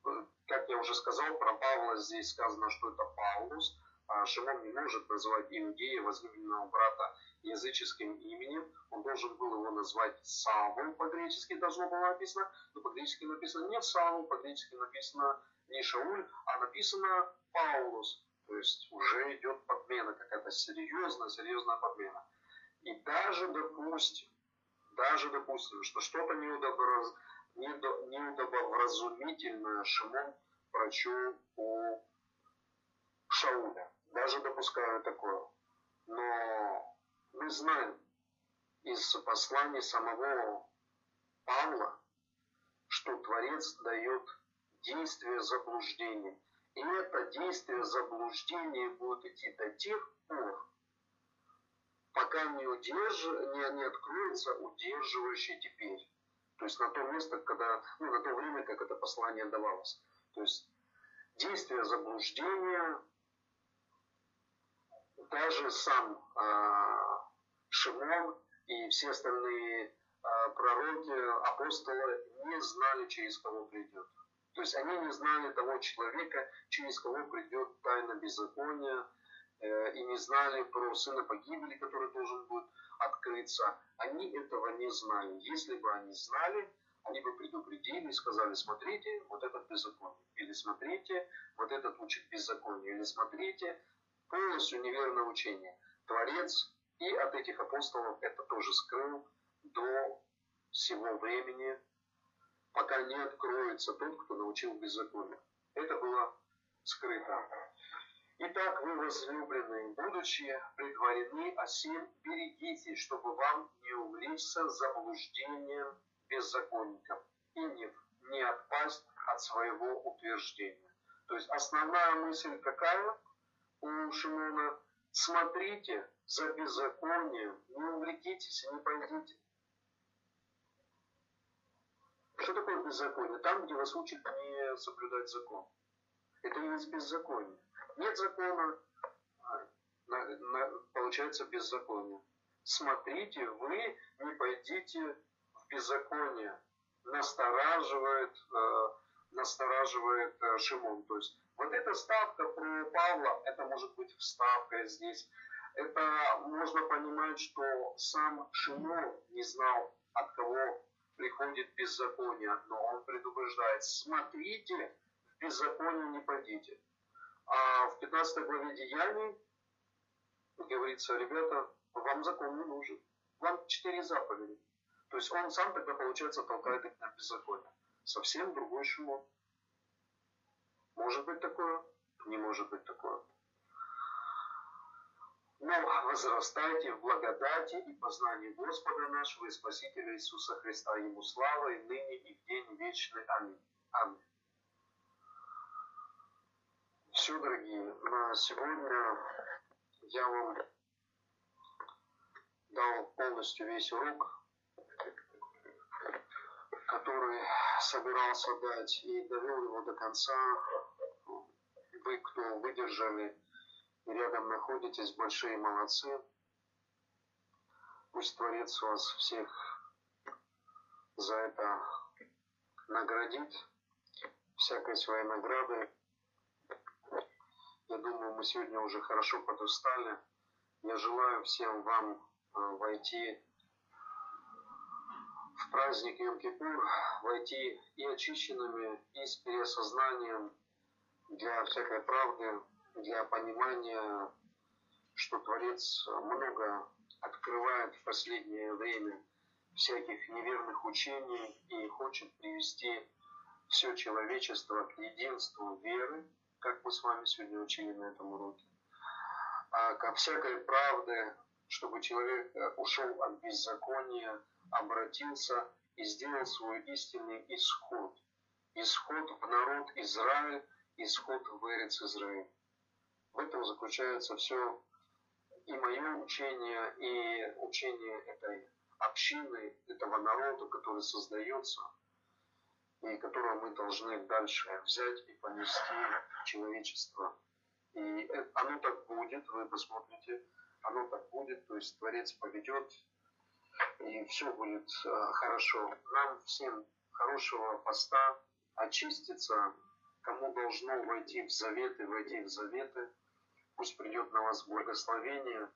э, как я уже сказал, про Павла здесь сказано, что это Паулус, а Шимон не может называть иудея, возлюбленного брата, языческим именем. Он должен был его назвать Савл, по-гречески должно было написано, но по-гречески написано не Савл, по-гречески написано не Шауль, а написано Паулус. То есть уже идет подмена какая-то серьезная, серьезная подмена. И даже, допустим, даже, допустим, что что-то неудобораз... неудобовразумительное Шимон прочел у Шауля. Даже допускаю такое. Но мы знаем из послания самого Павла, что Творец дает действие заблуждения. И это действие заблуждения будет идти до тех пор, пока не, удерж... не, не откроется удерживающий теперь. То есть на то место, когда, ну, на то время, как это послание давалось. То есть действие заблуждения, даже сам э, Шимон и все остальные э, пророки, апостолы не знали, через кого придет. То есть они не знали того человека, через кого придет тайна беззакония, Э, и не знали про сына погибели, который должен будет открыться, они этого не знали. Если бы они знали, они бы предупредили и сказали, смотрите, вот этот беззаконие, или смотрите, вот этот учит беззаконие, или смотрите, полностью неверное учение. Творец и от этих апостолов это тоже скрыл до всего времени, пока не откроется тот, кто научил беззаконию. Это было скрыто. Итак, вы, возлюбленные, будучи предварены, сим берегитесь, чтобы вам не увлечься заблуждением беззаконников и не, не отпасть от своего утверждения. То есть основная мысль какая у Шимона? Смотрите за беззаконием, не увлекитесь и не пойдите. Что такое беззаконие? Там, где вас учат не соблюдать закон. Это и есть беззаконие. Нет закона, на, на, получается беззаконие. Смотрите, вы не пойдите в беззаконие. Настораживает, э, настораживает э, Шимон. То есть вот эта ставка про Павла, это может быть вставка здесь. Это можно понимать, что сам Шимон не знал, от кого приходит беззаконие, но он предупреждает, смотрите, в беззаконие не пойдите. А в 15 главе Деяний говорится, ребята, вам закон не нужен. Вам четыре заповеди. То есть он сам тогда, получается, толкает их на беззаконие. Совсем другой Шимон. Может быть такое? Не может быть такое. Но возрастайте в благодати и познании Господа нашего и Спасителя Иисуса Христа. Ему слава и ныне, и в день вечный. Аминь. Аминь. Все, дорогие, на сегодня я вам дал полностью весь урок, который собирался дать, и довел его до конца. Вы, кто выдержали и рядом находитесь, большие молодцы. Пусть Творец вас всех за это наградит, всякой своей наградой. Я думаю, мы сегодня уже хорошо подустали. Я желаю всем вам э, войти в праздник Йом-Кипур, войти и очищенными, и с переосознанием для всякой правды, для понимания, что Творец много открывает в последнее время всяких неверных учений и хочет привести все человечество к единству веры, как мы с вами сегодня учили на этом уроке, а ко всякой правде, чтобы человек э, ушел от беззакония, обратился и сделал свой истинный исход. Исход в народ Израиль, исход в Эрец Израиль. В этом заключается все и мое учение, и учение этой общины, этого народа, который создается – и которого мы должны дальше взять и понести человечество. И оно так будет, вы посмотрите, оно так будет, то есть Творец поведет, и все будет э, хорошо. Нам всем хорошего поста очиститься, кому должно войти в заветы, войти в заветы, пусть придет на вас благословение,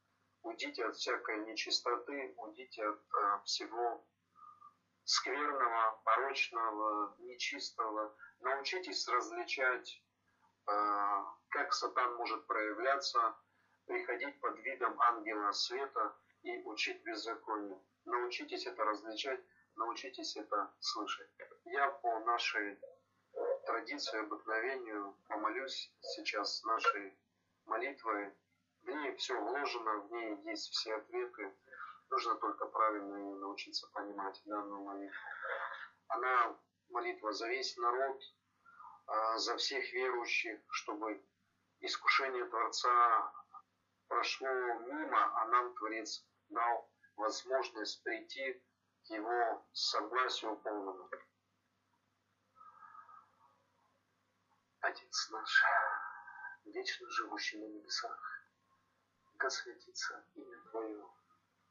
уйдите от всякой нечистоты, уйдите от э, всего скверного, порочного, нечистого. Научитесь различать, э, как сатан может проявляться, приходить под видом ангела света и учить беззаконию. Научитесь это различать, научитесь это слышать. Я по нашей традиции, обыкновению помолюсь сейчас нашей молитвой. В ней все вложено, в ней есть все ответы. Нужно только правильно ее научиться понимать, данную молитву. Она молитва за весь народ, а, за всех верующих, чтобы искушение Творца прошло мимо, а нам Творец дал возможность прийти к Его согласию полному. Отец наш, вечно живущий на небесах, да светится имя Твое,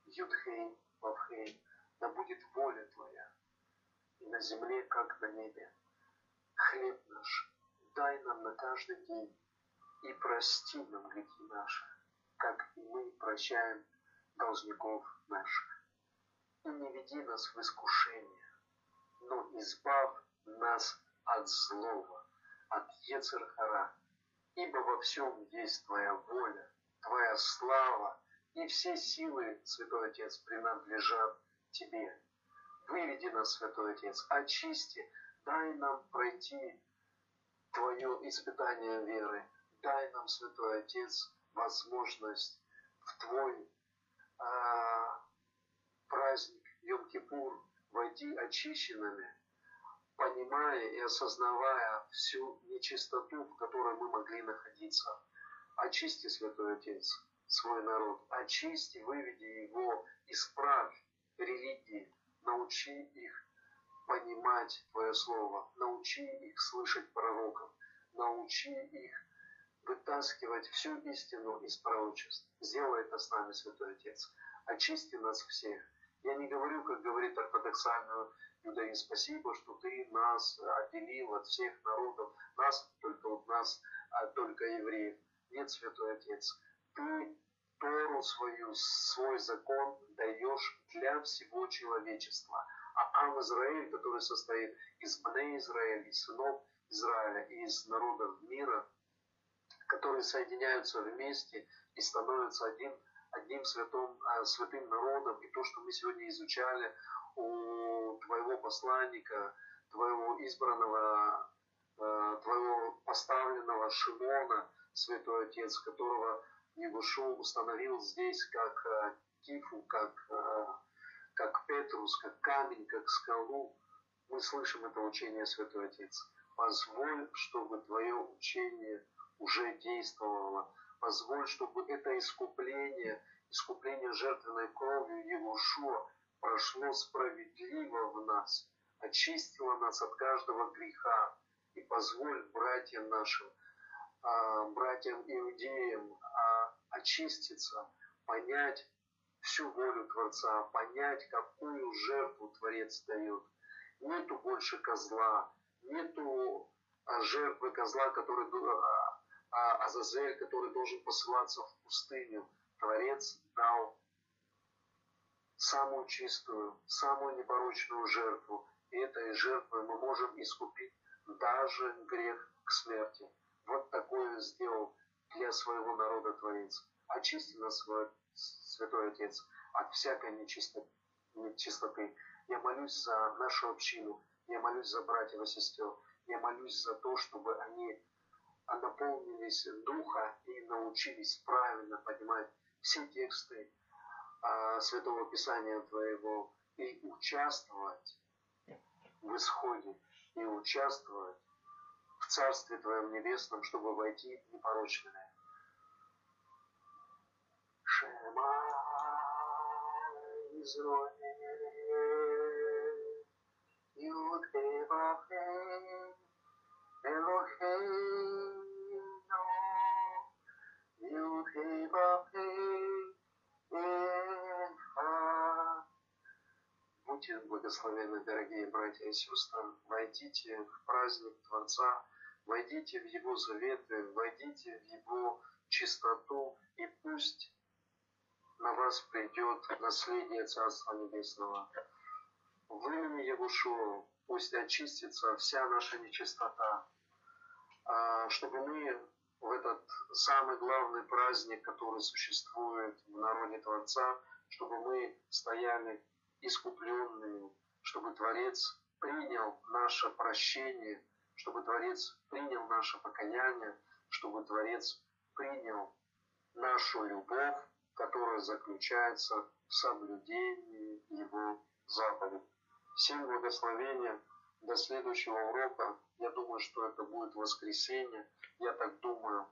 Юдхей, Вавхей, да будет воля Твоя, и на земле, как на небе. Хлеб наш дай нам на каждый день, и прости нам грехи наши, как и мы прощаем должников наших. И не веди нас в искушение, но избавь нас от злого, от Ецерхара, ибо во всем есть Твоя воля, Твоя слава и все силы, Святой Отец, принадлежат Тебе. Выведи нас, Святой Отец, очисти, дай нам пройти Твое испытание веры. Дай нам, Святой Отец, возможность в Твой а, праздник Йом-Кипур войти очищенными, понимая и осознавая всю нечистоту, в которой мы могли находиться. Очисти, Святой Отец, свой народ. Очисти, выведи его, исправь религии, научи их понимать Твое Слово, научи их слышать пророков, научи их вытаскивать всю истину из пророчеств. Сделай это с нами, Святой Отец. Очисти нас всех. Я не говорю, как говорит ортодоксальный иудаизм, спасибо, что ты нас отделил от всех народов, нас только от нас, а только евреев. Нет, Святой Отец, ты Тору свою, свой закон даешь для всего человечества. А Ам Израиль, который состоит из Бне Израиля, из сынов Израиля, из народов мира, которые соединяются вместе и становятся один, одним святым, а, святым народом. И то, что мы сегодня изучали у твоего посланника, твоего избранного, а, твоего поставленного Шимона, Святой Отец, которого Егушо установил здесь как э, Кифу, как, как Петрус, как камень, как скалу. Мы слышим это учение, Святой Отец. Позволь, чтобы Твое учение уже действовало. Позволь, чтобы это искупление, искупление жертвенной кровью Егушо прошло справедливо в нас, очистило нас от каждого греха. И позволь братьям нашим, а, братьям иудеям а, очиститься, понять всю волю Творца, понять, какую жертву Творец дает. Нету больше козла, нету а, жертвы козла, который Азазель, который должен посылаться в пустыню. Творец дал самую чистую, самую непорочную жертву. И этой жертвой мы можем искупить даже грех к смерти. Вот такое сделал для своего народа Творец. Очисти нас, Святой Отец, от всякой нечистоты. нечистоты. Я молюсь за нашу общину, я молюсь за братьев и сестер, я молюсь за то, чтобы они наполнились духа и научились правильно понимать все тексты а, Святого Писания Твоего и участвовать в исходе, и участвовать в Царстве Твоем Небесном, чтобы войти в непорочное. Шема Израиль, Юдхевахем, Эха. Будьте благословенны, дорогие братья и сестры. Войдите в праздник Творца, войдите в Его заветы, войдите в Его чистоту, и пусть на вас придет наследие Царства Небесного. В имени Ягушева пусть очистится вся наша нечистота, а, чтобы мы в этот самый главный праздник, который существует в народе Творца, чтобы мы стояли искупленные, чтобы Творец принял наше прощение, чтобы Творец принял наше покаяние, чтобы Творец принял нашу любовь, которая заключается в соблюдении Его заповедей. Всем благословения. До следующего урока. Я думаю, что это будет воскресенье. Я так думаю.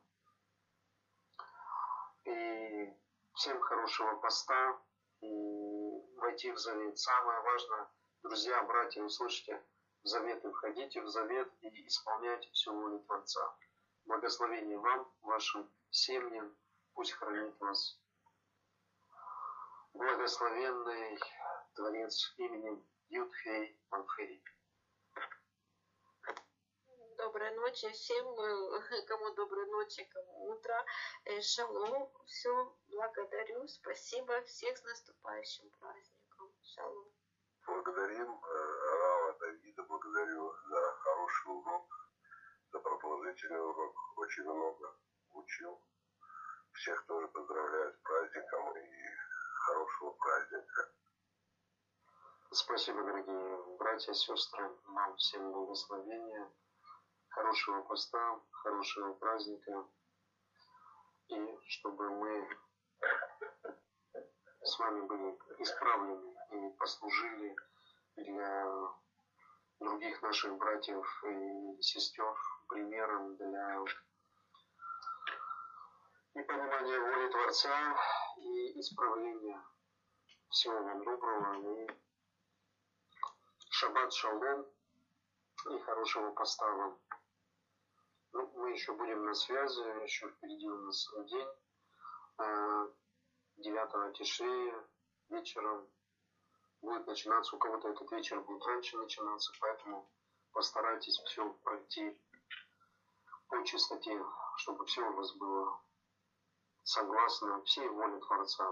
И всем хорошего поста. И войти в завет. Самое важное, друзья, братья, услышьте заветы. Входите в завет и исполняйте всю волю Творца. Благословение вам, вашим семьям. Пусть хранит вас благословенный Творец именем Юдхей Манхей. Доброй ночи всем, кому доброй ночи, кому утро. Э, шалом, все, благодарю, спасибо, всех с наступающим праздником. Шалом. Благодарим э, Рава Давида, благодарю за хороший урок, за продолжительный урок. Очень много учил. Всех тоже поздравляю с праздником и хорошего праздника. Спасибо, дорогие братья, сестры. Вам всем благословения, хорошего поста, хорошего праздника. И чтобы мы с вами были исправлены и послужили для других наших братьев и сестер примером для и понимания воли Творца и исправления. Всего вам доброго и шаббат шалом и хорошего поста вам. Ну, мы еще будем на связи, еще впереди у нас день. 9 а, Тишрея вечером будет начинаться, у кого-то этот вечер будет раньше начинаться, поэтому постарайтесь все пройти по чистоте, чтобы все у вас было согласно всей воле Творца.